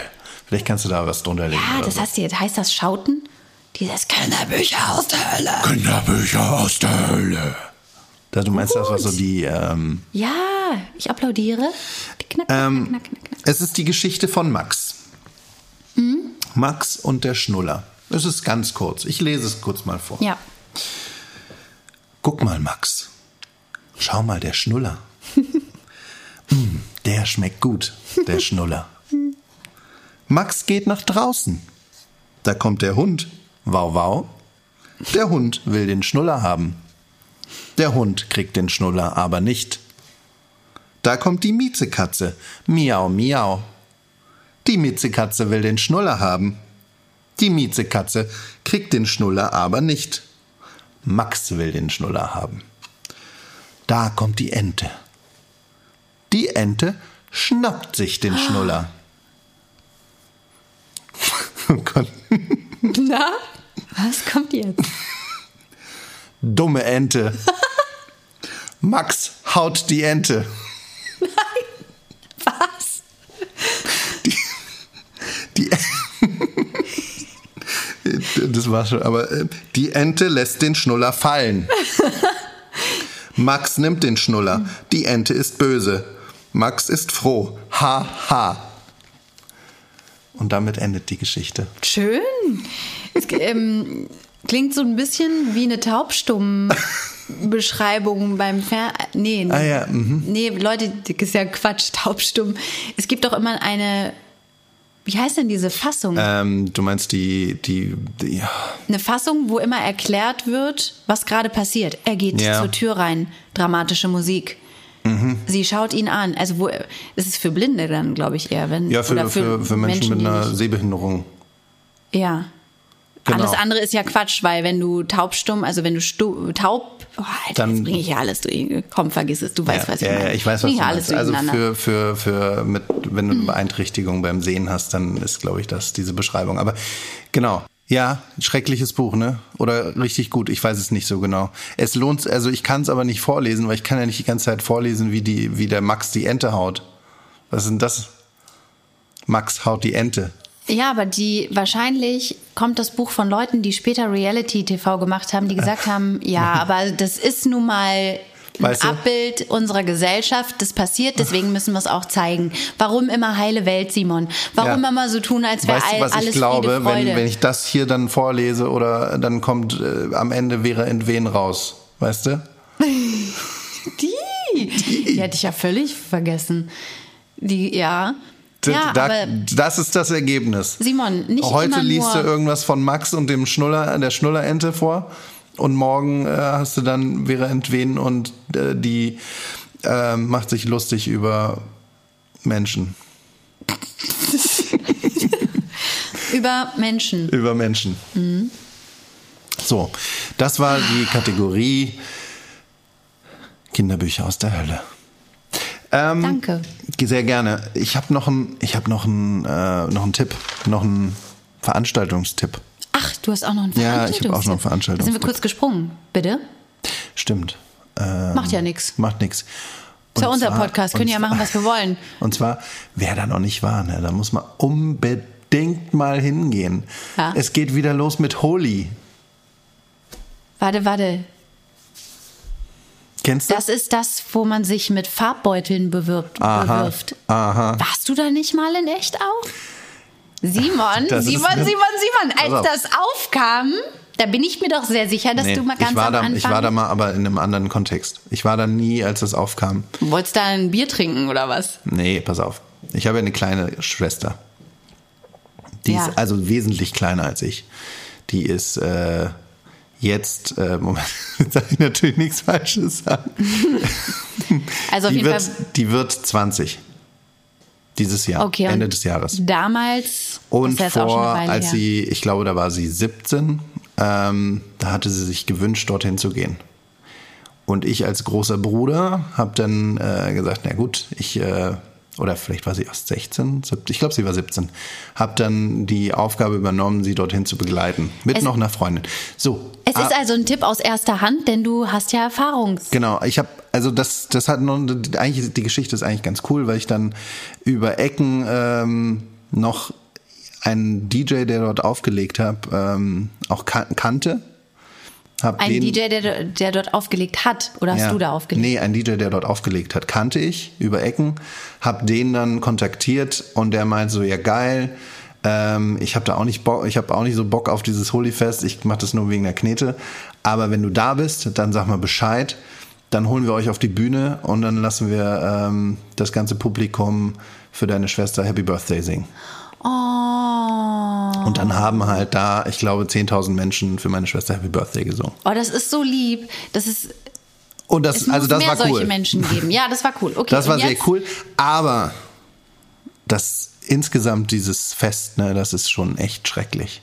[SPEAKER 2] Vielleicht kannst du da was drunter legen.
[SPEAKER 1] Ja, das
[SPEAKER 2] so.
[SPEAKER 1] heißt jetzt, heißt das Schauten? Dieses Kinderbücher aus der Hölle.
[SPEAKER 2] Kinderbücher aus der Hölle. Da, du meinst das, was so die. Ähm,
[SPEAKER 1] Ja, ich applaudiere. Knack, knack,
[SPEAKER 2] Ähm,
[SPEAKER 1] knack, knack, knack.
[SPEAKER 2] Es ist die Geschichte von Max. Max und der Schnuller. Es ist ganz kurz. Ich lese es kurz mal vor.
[SPEAKER 1] Ja.
[SPEAKER 2] Guck mal, Max. Schau mal, der Schnuller. Mm, [LAUGHS] der schmeckt gut, der Schnuller. Max geht nach draußen. Da kommt der Hund. Wow, wow. Der Hund will den Schnuller haben. Der Hund kriegt den Schnuller aber nicht. Da kommt die Miezekatze. Miau, miau. Die Miezekatze will den Schnuller haben. Die Miezekatze kriegt den Schnuller aber nicht. Max will den Schnuller haben. Da kommt die Ente. Die Ente schnappt sich den Schnuller. [LAUGHS] Oh Gott.
[SPEAKER 1] Na? Was kommt jetzt? [LAUGHS]
[SPEAKER 2] Dumme Ente. [LAUGHS] Max haut die Ente.
[SPEAKER 1] Was?
[SPEAKER 2] Die das war schon, aber äh, die Ente lässt den Schnuller fallen. Max nimmt den Schnuller. Die Ente ist böse. Max ist froh. Ha, ha. Und damit endet die Geschichte.
[SPEAKER 1] Schön. Es ähm, klingt so ein bisschen wie eine Taubstumm-Beschreibung [LAUGHS] beim Fer... Nee,
[SPEAKER 2] Ah ja, mhm.
[SPEAKER 1] nee, Leute, das ist ja Quatsch, Taubstumm. Es gibt doch immer eine... Wie heißt denn diese Fassung?
[SPEAKER 2] Ähm, du meinst die, die, die ja.
[SPEAKER 1] Eine Fassung, wo immer erklärt wird, was gerade passiert. Er geht
[SPEAKER 2] Ja.
[SPEAKER 1] zur Tür rein, dramatische Musik.
[SPEAKER 2] Mhm.
[SPEAKER 1] Sie schaut ihn an. Also wo es ist für Blinde dann, glaube ich eher, wenn
[SPEAKER 2] ja, für,
[SPEAKER 1] oder
[SPEAKER 2] für, für Menschen, mit
[SPEAKER 1] die
[SPEAKER 2] einer Sehbehinderung.
[SPEAKER 1] Ja.
[SPEAKER 2] Genau.
[SPEAKER 1] Alles andere ist ja Quatsch, weil wenn du taubstumm, also wenn du stu taub, oh, Alter,
[SPEAKER 2] Dann-
[SPEAKER 1] bringe ich ja alles durch. Komm, vergiss es, du weißt, was ich
[SPEAKER 2] ja,
[SPEAKER 1] meine.
[SPEAKER 2] ja, ich weiß, was
[SPEAKER 1] Bring
[SPEAKER 2] du
[SPEAKER 1] ja alles
[SPEAKER 2] meinst. Also für, für, für mit, wenn du eine Beeinträchtigung beim Sehen hast, dann ist, glaube ich, das diese Beschreibung. Aber genau. Ja, schreckliches Buch, ne? Oder richtig gut, ich weiß es nicht so genau. Es lohnt, also ich kann es aber nicht vorlesen, weil ich kann ja nicht die ganze Zeit vorlesen, wie die, wie der Max die Ente haut. Was ist denn das? Max haut die Ente.
[SPEAKER 1] Ja, aber die wahrscheinlich kommt das Buch von Leuten, die später Reality TV gemacht haben, die gesagt haben, ja, aber das ist nun mal ein
[SPEAKER 2] Weißt du?
[SPEAKER 1] Abbild unserer Gesellschaft, das passiert, deswegen müssen wir es auch zeigen. Warum immer heile Welt, Simon? Warum
[SPEAKER 2] Ja.
[SPEAKER 1] immer so tun, als wäre
[SPEAKER 2] Weißt du, was
[SPEAKER 1] alles
[SPEAKER 2] ich glaube, wenn, wenn ich das hier dann vorlese oder dann kommt äh, am Ende wäre entwen raus, weißt du? [LAUGHS]
[SPEAKER 1] Die, die hätte ich ja völlig vergessen. Die, ja. Ja,
[SPEAKER 2] da,
[SPEAKER 1] aber
[SPEAKER 2] das ist das Ergebnis.
[SPEAKER 1] Simon, nicht
[SPEAKER 2] Heute
[SPEAKER 1] immer
[SPEAKER 2] liest du irgendwas von Max und dem Schnuller, der Schnullerente vor und morgen äh, hast du dann Vera Entwen und äh, die äh, macht sich lustig über Menschen. [LAUGHS]
[SPEAKER 1] über Menschen.
[SPEAKER 2] Über Menschen. So, das war die Kategorie Kinderbücher aus der Hölle. Ähm,
[SPEAKER 1] Danke.
[SPEAKER 2] Sehr gerne. Ich habe noch einen, habe noch äh, noch einen Tipp, noch einen Veranstaltungstipp.
[SPEAKER 1] Ach, du hast auch noch einen
[SPEAKER 2] Ja, ich hab auch noch einen
[SPEAKER 1] Da sind wir
[SPEAKER 2] Veranstaltungstipp.
[SPEAKER 1] kurz gesprungen. Bitte?
[SPEAKER 2] Stimmt. Ähm,
[SPEAKER 1] Macht ja nichts.
[SPEAKER 2] Macht nichts.
[SPEAKER 1] Ist ja unser Podcast, können ja machen, was wir wollen. [LAUGHS]
[SPEAKER 2] Und zwar, wer da noch nicht war, ne, da muss man unbedingt mal hingehen.
[SPEAKER 1] Ja.
[SPEAKER 2] Es geht wieder los mit Holi.
[SPEAKER 1] Warte, warte.
[SPEAKER 2] Kennst du?
[SPEAKER 1] Das ist das, wo man sich mit Farbbeuteln bewirbt,
[SPEAKER 2] Aha,
[SPEAKER 1] bewirft.
[SPEAKER 2] aha.
[SPEAKER 1] Warst du da nicht mal in echt auch? Simon,
[SPEAKER 2] Das
[SPEAKER 1] Simon, Simon, Simon, als
[SPEAKER 2] auf.
[SPEAKER 1] das aufkam, da bin ich mir doch sehr sicher, dass
[SPEAKER 2] Nee,
[SPEAKER 1] du mal ganz
[SPEAKER 2] ich, war
[SPEAKER 1] am
[SPEAKER 2] da,
[SPEAKER 1] Anfang
[SPEAKER 2] ich war da mal, aber in einem anderen Kontext. Ich war da nie, als das aufkam.
[SPEAKER 1] wolltest da ein Bier trinken oder was?
[SPEAKER 2] Nee, pass auf. Ich habe ja eine kleine Schwester. Die
[SPEAKER 1] Ja.
[SPEAKER 2] ist also wesentlich kleiner als ich. Die ist äh, jetzt, äh, Moment, [LAUGHS] jetzt darf ich natürlich nichts Falsches sagen. [LAUGHS]
[SPEAKER 1] Also auf
[SPEAKER 2] Die
[SPEAKER 1] jeden
[SPEAKER 2] wird,
[SPEAKER 1] Fall.
[SPEAKER 2] die wird 20. Dieses Jahr,
[SPEAKER 1] Okay,
[SPEAKER 2] Ende des Jahres.
[SPEAKER 1] Damals,
[SPEAKER 2] Und
[SPEAKER 1] das schon
[SPEAKER 2] vor, als
[SPEAKER 1] her.
[SPEAKER 2] sie, ich glaube, da war sie 17, ähm, da hatte sie sich gewünscht, dorthin zu gehen. Und ich als großer Bruder habe dann äh, gesagt, na gut, ich, äh, oder vielleicht war sie erst 16, 17, ich glaube, sie war 17, habe dann die Aufgabe übernommen, sie dorthin zu begleiten. Mit
[SPEAKER 1] Es-
[SPEAKER 2] noch einer Freundin. So.
[SPEAKER 1] Es
[SPEAKER 2] ah,
[SPEAKER 1] ist also ein Tipp aus erster Hand, denn du hast ja Erfahrung.
[SPEAKER 2] Genau, ich habe also das das hat noch eigentlich die Geschichte ist eigentlich ganz cool, weil ich dann über Ecken ähm, noch einen DJ, der dort aufgelegt hat, ähm, auch kan kannte. Hab
[SPEAKER 1] Ein
[SPEAKER 2] den,
[SPEAKER 1] DJ, der, der dort aufgelegt hat, oder hast
[SPEAKER 2] ja,
[SPEAKER 1] du da aufgelegt?
[SPEAKER 2] Nee, ein DJ, der dort aufgelegt hat, kannte ich über Ecken, hab den dann kontaktiert und der meint so, ja geil, ähm, ich habe da auch nicht Bock, ich habe auch nicht so Bock auf dieses Holyfest, ich mache das nur wegen der Knete, aber wenn du da bist, dann sag mal Bescheid, dann holen wir euch auf die Bühne und dann lassen wir ähm, das ganze Publikum für deine Schwester Happy Birthday singen.
[SPEAKER 1] Oh.
[SPEAKER 2] Und dann haben halt da, ich glaube, 10.000 Menschen für meine Schwester Happy Birthday gesungen.
[SPEAKER 1] Oh, das ist so lieb. Das ist,
[SPEAKER 2] Und das, also das
[SPEAKER 1] mehr
[SPEAKER 2] war
[SPEAKER 1] solche
[SPEAKER 2] cool.
[SPEAKER 1] Menschen geben. Ja, das war cool. Okay,
[SPEAKER 2] Das war
[SPEAKER 1] und
[SPEAKER 2] sehr
[SPEAKER 1] jetzt?
[SPEAKER 2] cool. Aber das insgesamt dieses Fest, ne, das ist schon echt schrecklich.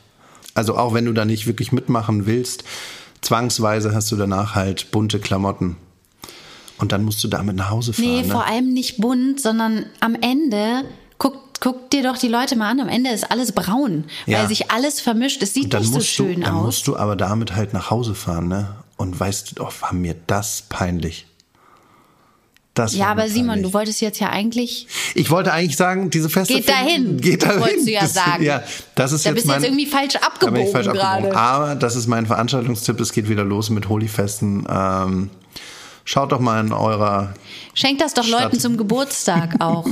[SPEAKER 2] Also auch wenn du da nicht wirklich mitmachen willst, zwangsweise hast du danach halt bunte Klamotten. Und dann musst du damit nach Hause fahren.
[SPEAKER 1] Nee,
[SPEAKER 2] ne?
[SPEAKER 1] vor allem nicht bunt, sondern am Ende, guck, dir doch die Leute mal an, am Ende ist alles braun,
[SPEAKER 2] Ja.
[SPEAKER 1] weil sich alles vermischt. Es sieht
[SPEAKER 2] dann
[SPEAKER 1] nicht so schön
[SPEAKER 2] du, dann
[SPEAKER 1] aus.
[SPEAKER 2] musst du aber damit halt nach Hause fahren, ne? Und weißt du, oh, war mir das peinlich. Das
[SPEAKER 1] ja, aber Simon,
[SPEAKER 2] peinlich.
[SPEAKER 1] du wolltest jetzt ja eigentlich,
[SPEAKER 2] Ich wollte eigentlich sagen, diese Feste.
[SPEAKER 1] Geht dahin,
[SPEAKER 2] Geht dahin.
[SPEAKER 1] wolltest du ja
[SPEAKER 2] das,
[SPEAKER 1] sagen.
[SPEAKER 2] Ja, das ist
[SPEAKER 1] da
[SPEAKER 2] jetzt
[SPEAKER 1] bist du
[SPEAKER 2] mein,
[SPEAKER 1] jetzt irgendwie falsch
[SPEAKER 2] da bin
[SPEAKER 1] abgebogen
[SPEAKER 2] ich falsch abgebogen.
[SPEAKER 1] gerade.
[SPEAKER 2] Aber das ist mein Veranstaltungstipp. Es geht wieder los mit Holifesten. Ähm, schaut doch mal in eurer.
[SPEAKER 1] Schenk das doch
[SPEAKER 2] Stadt.
[SPEAKER 1] Leuten zum Geburtstag [LAUGHS] auch.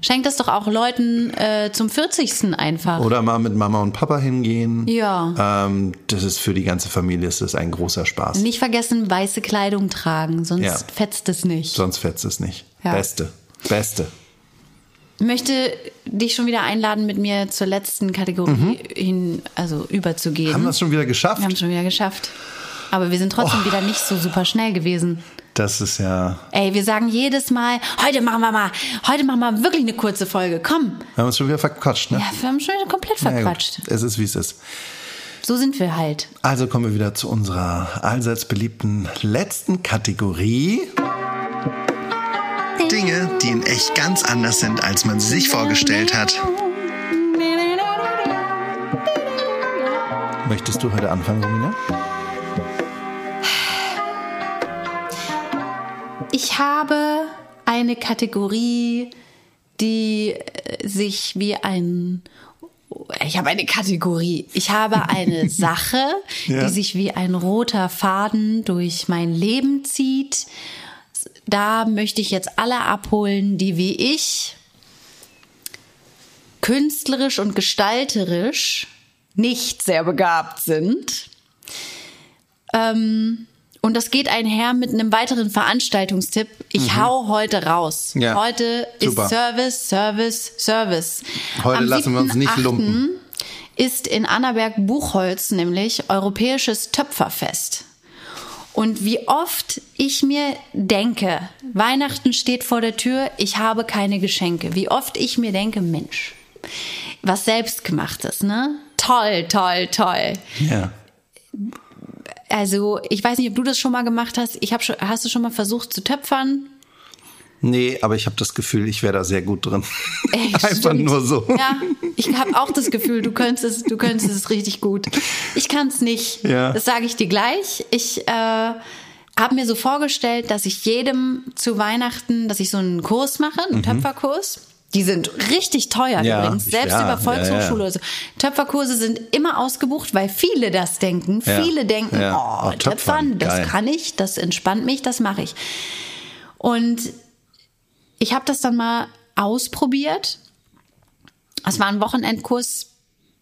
[SPEAKER 1] Schenk das doch auch Leuten äh, zum 40. einfach.
[SPEAKER 2] Oder mal mit Mama und Papa hingehen.
[SPEAKER 1] Ja.
[SPEAKER 2] Ähm, das ist für die ganze Familie ist das ein großer Spaß.
[SPEAKER 1] Nicht vergessen, weiße Kleidung tragen, sonst
[SPEAKER 2] Ja.
[SPEAKER 1] fetzt es nicht.
[SPEAKER 2] Sonst fetzt es nicht.
[SPEAKER 1] Ja.
[SPEAKER 2] Beste. Beste.
[SPEAKER 1] Ich möchte dich schon wieder einladen, mit mir zur letzten Kategorie hin, also überzugehen.
[SPEAKER 2] Mhm. Haben wir es schon wieder geschafft?
[SPEAKER 1] Wir haben es schon wieder geschafft. Aber wir sind trotzdem
[SPEAKER 2] Oh.
[SPEAKER 1] wieder nicht so super schnell gewesen.
[SPEAKER 2] Das ist ja.
[SPEAKER 1] Ey, wir sagen jedes Mal, heute machen wir mal, heute machen wir wirklich eine kurze Folge. Komm.
[SPEAKER 2] Wir haben uns schon wieder verquatscht, ne?
[SPEAKER 1] Ja, wir haben schon wieder komplett
[SPEAKER 2] Na ja,
[SPEAKER 1] verquatscht.
[SPEAKER 2] Es ist, wie es ist.
[SPEAKER 1] So sind wir halt.
[SPEAKER 2] Also kommen wir wieder zu unserer allseits beliebten letzten Kategorie. Dinge, die in echt ganz anders sind, als man sie sich vorgestellt hat. Möchtest du heute anfangen, Romina?
[SPEAKER 1] Ich habe eine Kategorie, die äh, sich wie ein ich habe eine Kategorie. Ich habe eine [LAUGHS] Sache,
[SPEAKER 2] Ja.
[SPEAKER 1] die sich wie ein roter Faden durch mein Leben zieht. Da möchte ich jetzt alle abholen, die wie ich künstlerisch und gestalterisch nicht sehr begabt sind. Ähm, und das geht einher mit einem weiteren Veranstaltungstipp. Ich hau heute raus.
[SPEAKER 2] Mhm. Ja,
[SPEAKER 1] Heute
[SPEAKER 2] super.
[SPEAKER 1] ist Service, Service, Service.
[SPEAKER 2] Heute
[SPEAKER 1] Am
[SPEAKER 2] lassen wir uns nicht
[SPEAKER 1] 7.8.
[SPEAKER 2] lumpen.
[SPEAKER 1] Ist in Annaberg-Buchholz nämlich Europäisches Töpferfest. Und wie oft ich mir denke, Weihnachten steht vor der Tür, ich habe keine Geschenke. Wie oft ich mir denke, Mensch, was selbstgemachtes, ne? Toll, toll, toll.
[SPEAKER 2] Ja.
[SPEAKER 1] Also, ich weiß nicht, ob du das schon mal gemacht hast. Ich habe schon, hast du schon mal versucht zu töpfern?
[SPEAKER 2] Nee, aber ich habe das Gefühl, ich wäre da sehr gut drin.
[SPEAKER 1] Ey, [LAUGHS]
[SPEAKER 2] Einfach
[SPEAKER 1] stimmt.
[SPEAKER 2] nur so.
[SPEAKER 1] Ja, ich habe auch das Gefühl, du könntest es, du könntest es richtig gut. Ich kann es nicht.
[SPEAKER 2] Ja.
[SPEAKER 1] Das sage ich dir gleich. Ich äh, habe mir so vorgestellt, dass ich jedem zu Weihnachten, dass ich so einen Kurs mache, einen Töpferkurs. Die sind richtig teuer
[SPEAKER 2] Mhm. Ja,
[SPEAKER 1] übrigens, selbst
[SPEAKER 2] ja,
[SPEAKER 1] über Volkshochschule
[SPEAKER 2] ja,
[SPEAKER 1] oder so. Töpferkurse sind immer ausgebucht, weil viele das denken. Viele denken, oh,
[SPEAKER 2] Oh,
[SPEAKER 1] Töpfern,
[SPEAKER 2] Töpfern,
[SPEAKER 1] das
[SPEAKER 2] geil.
[SPEAKER 1] kann ich, das entspannt mich, das mache ich. Und ich habe das dann mal ausprobiert. Es war ein Wochenendkurs.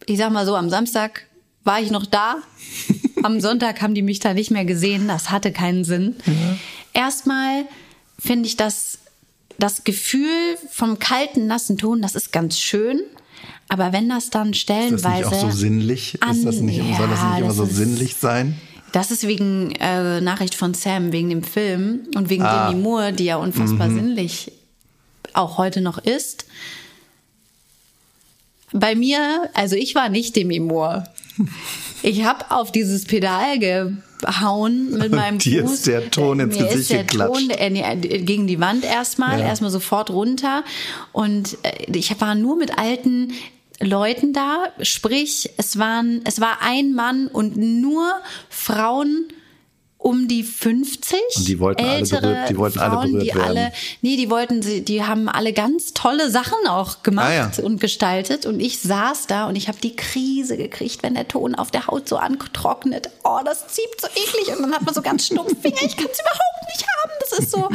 [SPEAKER 1] Ich sag mal so, am Samstag war ich noch da. [LAUGHS] Am Sonntag haben die mich da nicht mehr gesehen. Das hatte keinen Sinn. Erstmal finde ich das, das Gefühl vom kalten, nassen Ton, das ist ganz schön. Aber wenn das dann
[SPEAKER 2] Ist
[SPEAKER 1] stellenweise.
[SPEAKER 2] das nicht auch so sinnlich?
[SPEAKER 1] an-
[SPEAKER 2] Ist das nicht, soll das
[SPEAKER 1] Ja,
[SPEAKER 2] nicht immer
[SPEAKER 1] das
[SPEAKER 2] so
[SPEAKER 1] ist-
[SPEAKER 2] sinnlich sein?
[SPEAKER 1] Das ist wegen äh, Nachricht von Sam, wegen dem Film und wegen
[SPEAKER 2] Ah.
[SPEAKER 1] Demi Moore, die ja unfassbar sinnlich auch heute noch ist. Bei mir, also ich war nicht Demi Moore. [LAUGHS] Ich habe auf dieses Pedal gehauen mit [LAUGHS] meinem
[SPEAKER 2] Dir
[SPEAKER 1] Fuß.
[SPEAKER 2] ist der Ton ins
[SPEAKER 1] Mir
[SPEAKER 2] Gesicht
[SPEAKER 1] ist der
[SPEAKER 2] geklatscht.
[SPEAKER 1] Ton äh, äh, gegen die Wand erstmal,
[SPEAKER 2] Ja.
[SPEAKER 1] erstmal sofort runter. Und äh, ich war nur mit alten Leuten da, sprich, es waren, es war ein Mann und nur Frauen um die 50.
[SPEAKER 2] Und die wollten alle
[SPEAKER 1] ältere
[SPEAKER 2] berührt- die wollten alle
[SPEAKER 1] Frauen,
[SPEAKER 2] berührt
[SPEAKER 1] die
[SPEAKER 2] werden.
[SPEAKER 1] alle, nee, die wollten, sie- die haben alle ganz tolle Sachen auch gemacht
[SPEAKER 2] Ah, ja.
[SPEAKER 1] und gestaltet. Und ich saß da und ich habe die Krise gekriegt, wenn der Ton auf der Haut so antrocknet. Oh, das zieht so eklig. Und dann hat man so ganz stumpf Finger. Ich kann es [LAUGHS] überhaupt nicht haben. Das ist so.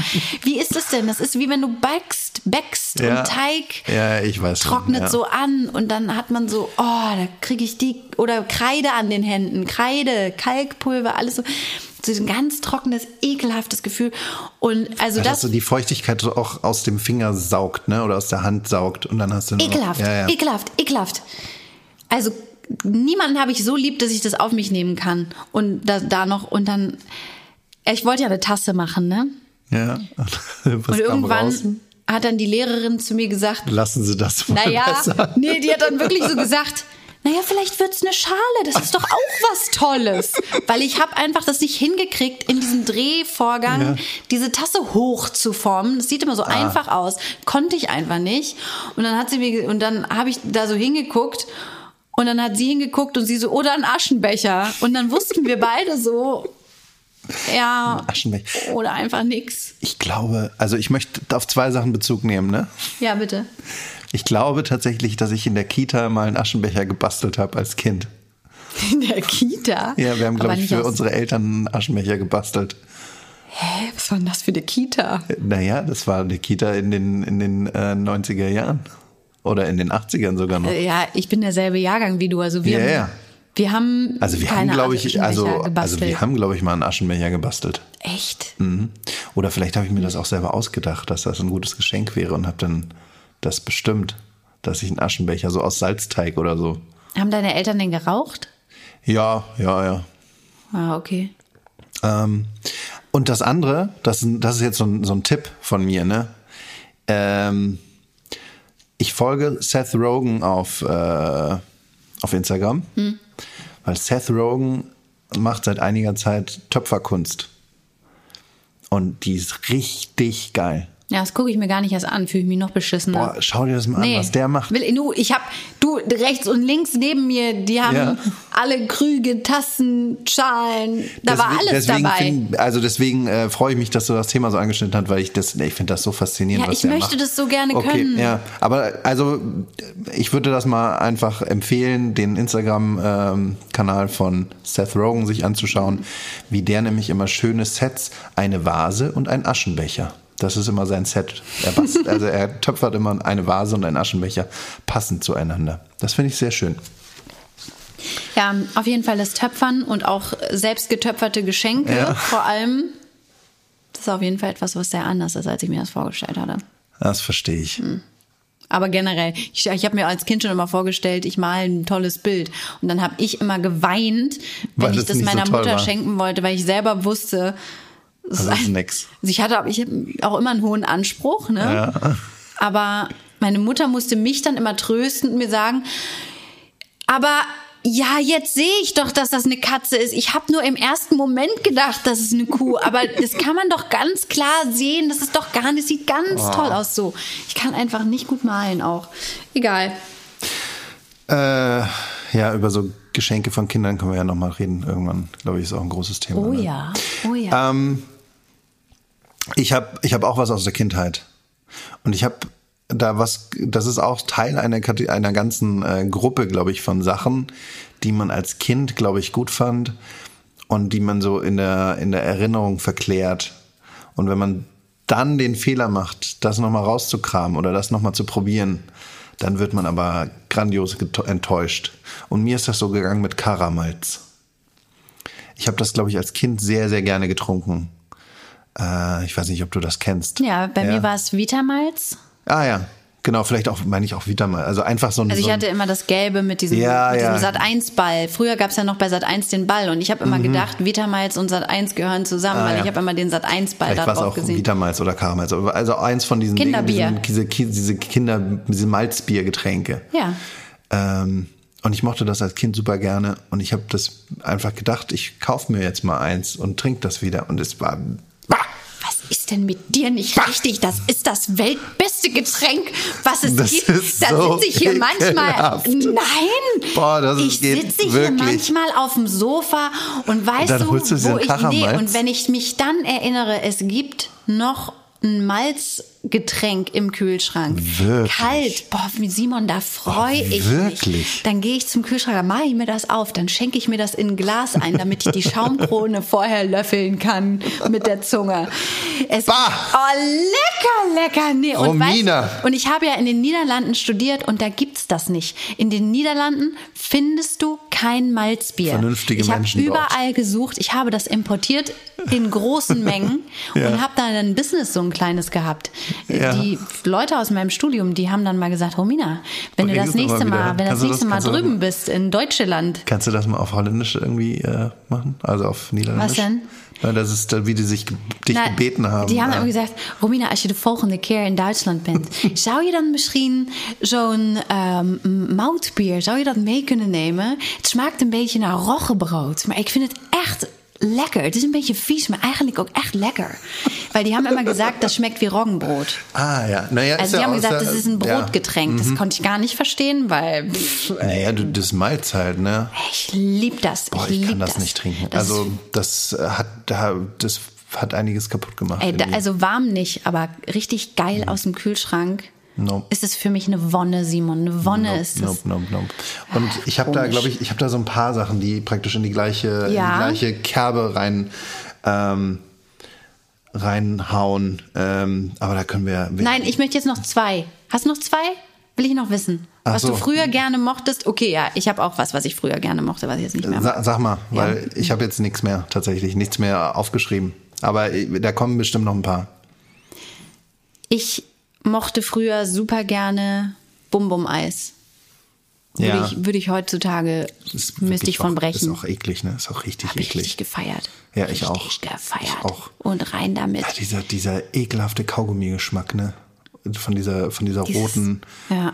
[SPEAKER 1] Wie ist das denn? Das ist wie wenn du backst, backst
[SPEAKER 2] Ja.
[SPEAKER 1] und Teig
[SPEAKER 2] Ja, ich weiß schon,
[SPEAKER 1] trocknet
[SPEAKER 2] ja.
[SPEAKER 1] so an und dann hat man so, oh, da kriege ich die oder Kreide an den Händen, Kreide, Kalkpulver, alles so. So ein ganz trockenes, ekelhaftes Gefühl. Und also
[SPEAKER 2] Ja, dass
[SPEAKER 1] das
[SPEAKER 2] du die Feuchtigkeit auch aus dem Finger saugt, ne? Oder aus der Hand saugt und dann hast du nur noch-
[SPEAKER 1] Ekelhaft,
[SPEAKER 2] Ja, ja.
[SPEAKER 1] ekelhaft, ekelhaft. Also niemanden habe ich so lieb, dass ich das auf mich nehmen kann. Und da, da noch, und dann, ich wollte ja eine Tasse machen, ne?
[SPEAKER 2] ja. [LAUGHS]
[SPEAKER 1] Und irgendwann
[SPEAKER 2] raus?
[SPEAKER 1] hat dann die Lehrerin zu mir gesagt,
[SPEAKER 2] Lassen Sie das mal
[SPEAKER 1] naja, [LAUGHS]
[SPEAKER 2] besser.
[SPEAKER 1] nee, die hat dann wirklich so gesagt, naja, vielleicht wird's eine Schale. Das ist doch auch was Tolles. Weil ich habe einfach das nicht hingekriegt, in diesem Drehvorgang
[SPEAKER 2] Ja.
[SPEAKER 1] diese Tasse hoch zu formen. Das sieht immer so einfach aus. Konnte ich einfach nicht. Und dann hat sie mir, und dann habe ich da so hingeguckt. Und dann hat sie hingeguckt und sie so, oder ein Aschenbecher. Und dann wussten wir beide so, ja,
[SPEAKER 2] Aschenbecher.
[SPEAKER 1] oder einfach nix.
[SPEAKER 2] Ich glaube, also ich möchte auf zwei Sachen Bezug nehmen, ne?
[SPEAKER 1] Ja, bitte.
[SPEAKER 2] Ich glaube tatsächlich, dass ich in der Kita mal einen Aschenbecher gebastelt habe als Kind.
[SPEAKER 1] In der Kita?
[SPEAKER 2] Ja, wir haben, glaube ich, für
[SPEAKER 1] aus-
[SPEAKER 2] unsere Eltern einen Aschenbecher gebastelt.
[SPEAKER 1] Hä, was war denn das für eine Kita?
[SPEAKER 2] Naja, das war eine Kita in den, in den äh, 90er Jahren. Oder in den 80ern sogar noch.
[SPEAKER 1] Äh, Ja, ich bin derselbe Jahrgang wie du. Also wir
[SPEAKER 2] Ja,
[SPEAKER 1] haben,
[SPEAKER 2] ja.
[SPEAKER 1] wir haben
[SPEAKER 2] Also wir haben, glaube ich, also, also wir haben, glaube ich, mal einen Aschenbecher gebastelt.
[SPEAKER 1] Echt?
[SPEAKER 2] Mhm. Oder vielleicht habe ich mir das auch selber ausgedacht, dass das ein gutes Geschenk wäre und habe dann das bestimmt, dass ich einen Aschenbecher so aus Salzteig oder so.
[SPEAKER 1] Haben deine Eltern denn geraucht?
[SPEAKER 2] Ja, ja, ja.
[SPEAKER 1] Ah, okay.
[SPEAKER 2] Ähm, und das andere, das, das ist jetzt so ein, so ein Tipp von mir, ne? Ähm, ich folge Seth Rogen auf, äh, auf Instagram, weil Seth Rogen macht seit einiger Zeit Töpferkunst. Und die ist richtig geil.
[SPEAKER 1] Ja, das gucke ich mir gar nicht erst an, fühle ich mich noch beschissener.
[SPEAKER 2] Boah, schau dir das mal an, was der macht.
[SPEAKER 1] Will, du, ich hab, du rechts und links neben mir, die haben
[SPEAKER 2] Ja.
[SPEAKER 1] alle Krüge, Tassen, Schalen, da war
[SPEAKER 2] Deswegen-
[SPEAKER 1] alles
[SPEAKER 2] deswegen
[SPEAKER 1] dabei.
[SPEAKER 2] Find, also deswegen äh, freue ich mich, dass du das Thema so angeschnitten hast, weil ich das, ich finde das so faszinierend,
[SPEAKER 1] Ja,
[SPEAKER 2] was
[SPEAKER 1] ich
[SPEAKER 2] der
[SPEAKER 1] möchte
[SPEAKER 2] macht.
[SPEAKER 1] das so gerne
[SPEAKER 2] okay,
[SPEAKER 1] können.
[SPEAKER 2] Ja, aber also ich würde das mal einfach empfehlen, den Instagram-Kanal von Seth Rogen sich anzuschauen, wie der nämlich immer schöne Sets, eine Vase und ein Aschenbecher. Das ist immer sein Set. Er bast, [LAUGHS] also er töpfert immer eine Vase und einen Aschenbecher passend zueinander. Das finde ich sehr schön.
[SPEAKER 1] Ja, auf jeden Fall das Töpfern und auch selbst getöpferte Geschenke
[SPEAKER 2] Ja.
[SPEAKER 1] vor allem. Das ist auf jeden Fall etwas, was sehr anders ist, als ich mir das vorgestellt hatte.
[SPEAKER 2] Das verstehe ich.
[SPEAKER 1] Hm. Aber generell, ich, ich habe mir als Kind schon immer vorgestellt, ich male ein tolles Bild. Und dann habe ich immer geweint, wenn
[SPEAKER 2] Weil
[SPEAKER 1] ich
[SPEAKER 2] das
[SPEAKER 1] das
[SPEAKER 2] so
[SPEAKER 1] meiner
[SPEAKER 2] toll
[SPEAKER 1] Mutter
[SPEAKER 2] war.
[SPEAKER 1] schenken wollte, weil ich selber wusste, es
[SPEAKER 2] Das ist
[SPEAKER 1] ein-
[SPEAKER 2] nix.
[SPEAKER 1] Also ich hatte ich auch immer einen hohen Anspruch, ne?
[SPEAKER 2] Ja.
[SPEAKER 1] Aber meine Mutter musste mich dann immer trösten und mir sagen, aber ja, jetzt sehe ich doch, dass das eine Katze ist. Ich habe nur im ersten Moment gedacht, das ist eine Kuh, aber [LAUGHS] das kann man doch ganz klar sehen. Das ist doch gar nicht, sieht ganz
[SPEAKER 2] Oh.
[SPEAKER 1] toll aus so. Ich kann einfach nicht gut malen auch. Egal.
[SPEAKER 2] Äh, ja, über so Geschenke von Kindern können wir ja nochmal reden. Irgendwann, glaube ich, ist auch ein großes Thema.
[SPEAKER 1] Oh
[SPEAKER 2] ne?
[SPEAKER 1] ja, oh ja.
[SPEAKER 2] Ähm, ich habe ich hab auch was aus der Kindheit. Und ich habe da was, das ist auch Teil einer, einer ganzen äh, Gruppe, glaube ich, von Sachen, die man als Kind, glaube ich, gut fand und die man so in der, in der Erinnerung verklärt. Und wenn man dann den Fehler macht, das nochmal rauszukramen oder das nochmal zu probieren, dann wird man aber grandios enttäuscht. Und mir ist das so gegangen mit Karamalz. Ich habe das, glaube ich, als Kind sehr, sehr gerne getrunken. Äh, ich weiß nicht, ob du das kennst.
[SPEAKER 1] ja, bei mir war es Vitamalz.
[SPEAKER 2] Ah ja, genau, vielleicht auch, meine ich auch Vitamal. Also einfach so ein.
[SPEAKER 1] Also
[SPEAKER 2] so
[SPEAKER 1] ich
[SPEAKER 2] ein-
[SPEAKER 1] hatte immer das Gelbe mit diesem,
[SPEAKER 2] Ja,
[SPEAKER 1] mit diesem
[SPEAKER 2] ja.
[SPEAKER 1] Sat 1 Ball. Früher gab es ja noch bei Sat 1 den Ball und ich habe immer gedacht, Vitamalz und Sat 1 gehören zusammen,
[SPEAKER 2] Mhm. Ah,
[SPEAKER 1] weil
[SPEAKER 2] ja.
[SPEAKER 1] ich habe immer den Sat 1 Ball
[SPEAKER 2] Vielleicht
[SPEAKER 1] da
[SPEAKER 2] war es
[SPEAKER 1] drauf
[SPEAKER 2] auch
[SPEAKER 1] gesehen.
[SPEAKER 2] Vitamalz oder Karamalz. Also eins von diesen
[SPEAKER 1] Kinderbier.
[SPEAKER 2] Dingen, diese, diese Kinder, diese Malzbiergetränke.
[SPEAKER 1] Ja.
[SPEAKER 2] Ähm, und ich mochte das als Kind super gerne. Und ich habe das einfach gedacht, ich kaufe mir jetzt mal eins und trinke das wieder. Und es war. Bah!
[SPEAKER 1] Ist denn mit dir nicht richtig? Das ist das weltbeste Getränk, was es
[SPEAKER 2] Das
[SPEAKER 1] gibt.
[SPEAKER 2] ist
[SPEAKER 1] da
[SPEAKER 2] so
[SPEAKER 1] sitze ich hier manchmal.
[SPEAKER 2] ekelhaft.
[SPEAKER 1] Nein!
[SPEAKER 2] Boah, das
[SPEAKER 1] ich sitze hier
[SPEAKER 2] wirklich.
[SPEAKER 1] manchmal auf dem Sofa und weißt
[SPEAKER 2] dann
[SPEAKER 1] du, wo ich. Nee, und wenn ich mich dann erinnere, es gibt noch ein Malzgetränk im Kühlschrank.
[SPEAKER 2] Wirklich?
[SPEAKER 1] Kalt. Boah, Simon, da freue
[SPEAKER 2] Oh,
[SPEAKER 1] ich mich.
[SPEAKER 2] wirklich?
[SPEAKER 1] Dann gehe ich zum Kühlschrank, dann mache ich mir das auf, dann schenke ich mir das in ein Glas ein, damit ich die Schaumkrone [LAUGHS] vorher löffeln kann mit der Zunge. Es,
[SPEAKER 2] Bah!
[SPEAKER 1] Oh, lecker, lecker. Nee, und,
[SPEAKER 2] Romina.
[SPEAKER 1] weißt, und ich habe ja in den Niederlanden studiert und da gibt's das nicht. In den Niederlanden findest du kein Malzbier.
[SPEAKER 2] Vernünftige
[SPEAKER 1] ich habe
[SPEAKER 2] Menschen dort.
[SPEAKER 1] überall gesucht. Ich habe das importiert in großen [LAUGHS] Mengen
[SPEAKER 2] Ja.
[SPEAKER 1] und habe da ein Business so ein kleines gehabt.
[SPEAKER 2] Ja.
[SPEAKER 1] Die Leute aus meinem Studium, die haben dann mal gesagt, Romina, wenn du das nächste. Mal, wenn das
[SPEAKER 2] du
[SPEAKER 1] nächste Mal
[SPEAKER 2] du
[SPEAKER 1] drüben
[SPEAKER 2] mal-
[SPEAKER 1] bist in Deutschland,
[SPEAKER 2] Kannst du das mal auf Holländisch irgendwie äh, machen? Also auf Niederländisch?
[SPEAKER 1] Was denn?
[SPEAKER 2] Na, das ist, wie die sich dich
[SPEAKER 1] Nou,
[SPEAKER 2] gebeten haben.
[SPEAKER 1] Die haben
[SPEAKER 2] äh,
[SPEAKER 1] immer gesagt, Romina, als je de volgende keer in Duitsland bent, [LAUGHS] zou je dan misschien zo'n ehm moutbier, zou je dat mee kunnen nemen? Het smaakt een beetje naar roggebrood, maar ik vind het echt lekker. Het is een beetje vies, maar eigenlijk ook echt lekker. Weil die haben immer gesagt, das schmeckt wie Roggenbrot.
[SPEAKER 2] Ah, ja. Naja,
[SPEAKER 1] Also die
[SPEAKER 2] ja
[SPEAKER 1] haben gesagt,
[SPEAKER 2] der-
[SPEAKER 1] das ist ein
[SPEAKER 2] ja.
[SPEAKER 1] Brotgetränk. Das konnte ich gar nicht verstehen, weil pff,
[SPEAKER 2] Naja, du, das Malz halt, ne?
[SPEAKER 1] ich lieb das.
[SPEAKER 2] Boah,
[SPEAKER 1] ich
[SPEAKER 2] ich
[SPEAKER 1] lieb
[SPEAKER 2] kann das,
[SPEAKER 1] das
[SPEAKER 2] nicht trinken.
[SPEAKER 1] Das
[SPEAKER 2] also, das äh, hat, da- das hat einiges kaputt gemacht.
[SPEAKER 1] Ey, da, also warm nicht, aber richtig geil aus dem Kühlschrank.
[SPEAKER 2] Nope.
[SPEAKER 1] Ist es für mich eine Wonne, Simon. Eine Wonne
[SPEAKER 2] Nope,
[SPEAKER 1] ist es.
[SPEAKER 2] nope, nope, nope. Und ich habe da, glaube ich, ich habe da so ein paar Sachen, die praktisch in die gleiche,
[SPEAKER 1] Ja.
[SPEAKER 2] in die gleiche Kerbe rein, ähm, reinhauen. Ähm, aber da können wir.
[SPEAKER 1] Nein, ich möchte jetzt noch zwei. Hast du noch zwei? Will ich noch wissen.
[SPEAKER 2] Ach
[SPEAKER 1] was
[SPEAKER 2] so.
[SPEAKER 1] du früher gerne mochtest? Okay, ja, ich habe auch was, was ich früher gerne mochte, was ich jetzt nicht mehr mag.
[SPEAKER 2] Sa sag mal, weil ich habe jetzt nichts mehr, tatsächlich, nichts mehr aufgeschrieben. Aber äh, da kommen bestimmt noch ein paar.
[SPEAKER 1] Ich mochte früher super gerne Bum-Bum-Eis. Würde,
[SPEAKER 2] Ja.
[SPEAKER 1] ich, würde ich heutzutage, müsste ich von
[SPEAKER 2] auch,
[SPEAKER 1] brechen.
[SPEAKER 2] Ist auch eklig, ne? Ist auch richtig
[SPEAKER 1] ich
[SPEAKER 2] eklig.
[SPEAKER 1] richtig gefeiert.
[SPEAKER 2] Ja, ich
[SPEAKER 1] richtig
[SPEAKER 2] auch.
[SPEAKER 1] gefeiert.
[SPEAKER 2] Ich auch.
[SPEAKER 1] Und rein damit.
[SPEAKER 2] Ja, dieser, dieser ekelhafte Kaugummi-Geschmack, ne? Von dieser, von dieser
[SPEAKER 1] Dieses-
[SPEAKER 2] roten.
[SPEAKER 1] Ja.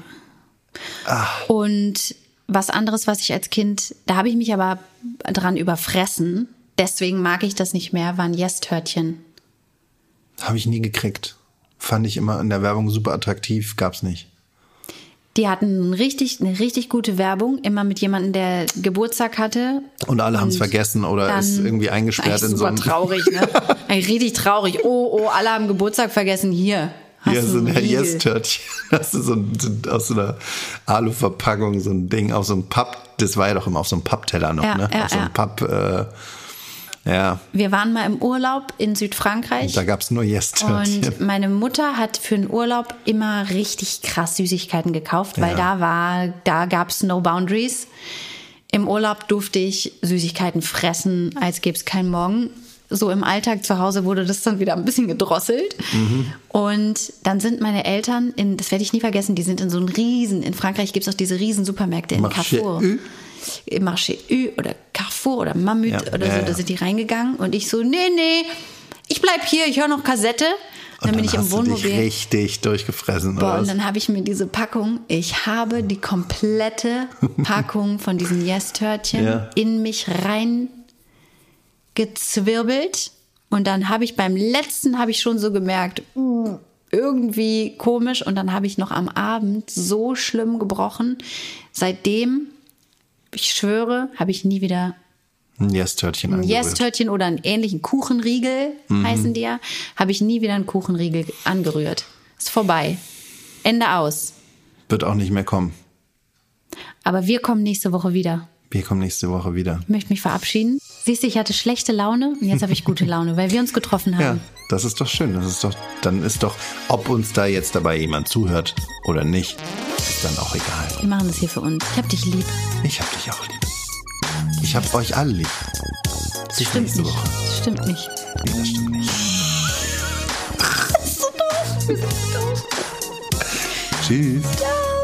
[SPEAKER 2] Ah.
[SPEAKER 1] Und was anderes, was ich als Kind, da habe ich mich aber dran überfressen. Deswegen mag ich das nicht mehr, waren Yes-Törtchen.
[SPEAKER 2] Habe ich nie gekriegt. Fand ich immer in der Werbung super attraktiv, gab's nicht.
[SPEAKER 1] Die hatten richtig, eine richtig gute Werbung, immer mit jemandem, der Geburtstag hatte.
[SPEAKER 2] Und alle haben's vergessen oder ist irgendwie eingesperrt in so einem.
[SPEAKER 1] traurig, ne? [LAUGHS] Eigentlich richtig traurig. Oh, oh, alle haben Geburtstag vergessen. Hier.
[SPEAKER 2] Hier so ein. Yes-Törtchen. [LAUGHS] Das ist so ein, aus so einer Aluverpackung, so ein Ding, auf so einem Papp. Das war ja doch immer auf so einem Pappteller noch,
[SPEAKER 1] Ja,
[SPEAKER 2] ne?
[SPEAKER 1] ja,
[SPEAKER 2] auf so einem
[SPEAKER 1] ja.
[SPEAKER 2] Papp. Äh, ja,
[SPEAKER 1] Wir waren mal im Urlaub in Südfrankreich.
[SPEAKER 2] da gab's nur Yes-Törtchen.
[SPEAKER 1] Und meine Mutter hat für den Urlaub immer richtig krass Süßigkeiten gekauft, weil
[SPEAKER 2] Ja.
[SPEAKER 1] da war, da gab's no boundaries. Im Urlaub durfte ich Süßigkeiten fressen, als gäbe es keinen Morgen. So im Alltag zu Hause wurde das dann wieder ein bisschen gedrosselt.
[SPEAKER 2] Mhm.
[SPEAKER 1] Und dann sind meine Eltern, in, das werde ich nie vergessen, die sind in so einem riesen, in Frankreich gibt es auch diese riesen Supermärkte in
[SPEAKER 2] Marché
[SPEAKER 1] Carrefour. Marché U oder Carrefour oder Mammut
[SPEAKER 2] Ja,
[SPEAKER 1] oder
[SPEAKER 2] ja,
[SPEAKER 1] so, da sind die reingegangen und ich so, nee, nee, ich bleib hier, ich höre noch Kassette. Und dann bin ich im Wohnmobil.
[SPEAKER 2] richtig durchgefressen,
[SPEAKER 1] Boah, und dann habe ich mir diese Packung, ich habe die komplette [LAUGHS] Packung von diesen Yes-Törtchen
[SPEAKER 2] Ja.
[SPEAKER 1] in mich rein gezwirbelt. Und dann habe ich beim letzten habe ich schon so gemerkt, uh, irgendwie komisch. Und dann habe ich noch am Abend so schlimm gebrochen. Seitdem, ich schwöre, habe ich nie wieder
[SPEAKER 2] Ein Yes-Törtchen
[SPEAKER 1] ein. Yes-Törtchen oder einen ähnlichen Kuchenriegel,
[SPEAKER 2] Mhm.
[SPEAKER 1] heißen die ja, habe ich nie wieder einen Kuchenriegel angerührt. Ist vorbei. Ende aus.
[SPEAKER 2] Wird auch nicht mehr kommen.
[SPEAKER 1] Aber wir kommen nächste Woche wieder.
[SPEAKER 2] Wir kommen nächste Woche wieder.
[SPEAKER 1] Ich möchte mich verabschieden. Siehst du, ich hatte schlechte Laune und jetzt habe ich gute Laune, weil wir uns getroffen
[SPEAKER 2] Ja,
[SPEAKER 1] haben.
[SPEAKER 2] das ist doch schön. Das ist doch, dann ist doch, ob uns da jetzt dabei jemand zuhört oder nicht, ist dann auch egal.
[SPEAKER 1] Wir machen das hier für uns. Ich hab dich lieb.
[SPEAKER 2] Ich hab dich auch lieb. Ich hab euch alle lieb.
[SPEAKER 1] Das
[SPEAKER 2] Bis
[SPEAKER 1] stimmt nicht.
[SPEAKER 2] Woche.
[SPEAKER 1] Das stimmt nicht.
[SPEAKER 2] Nee, das stimmt nicht. [LAUGHS]
[SPEAKER 1] Das ist so doof. Wir sind doof.
[SPEAKER 2] Tschüss.
[SPEAKER 1] Ciao.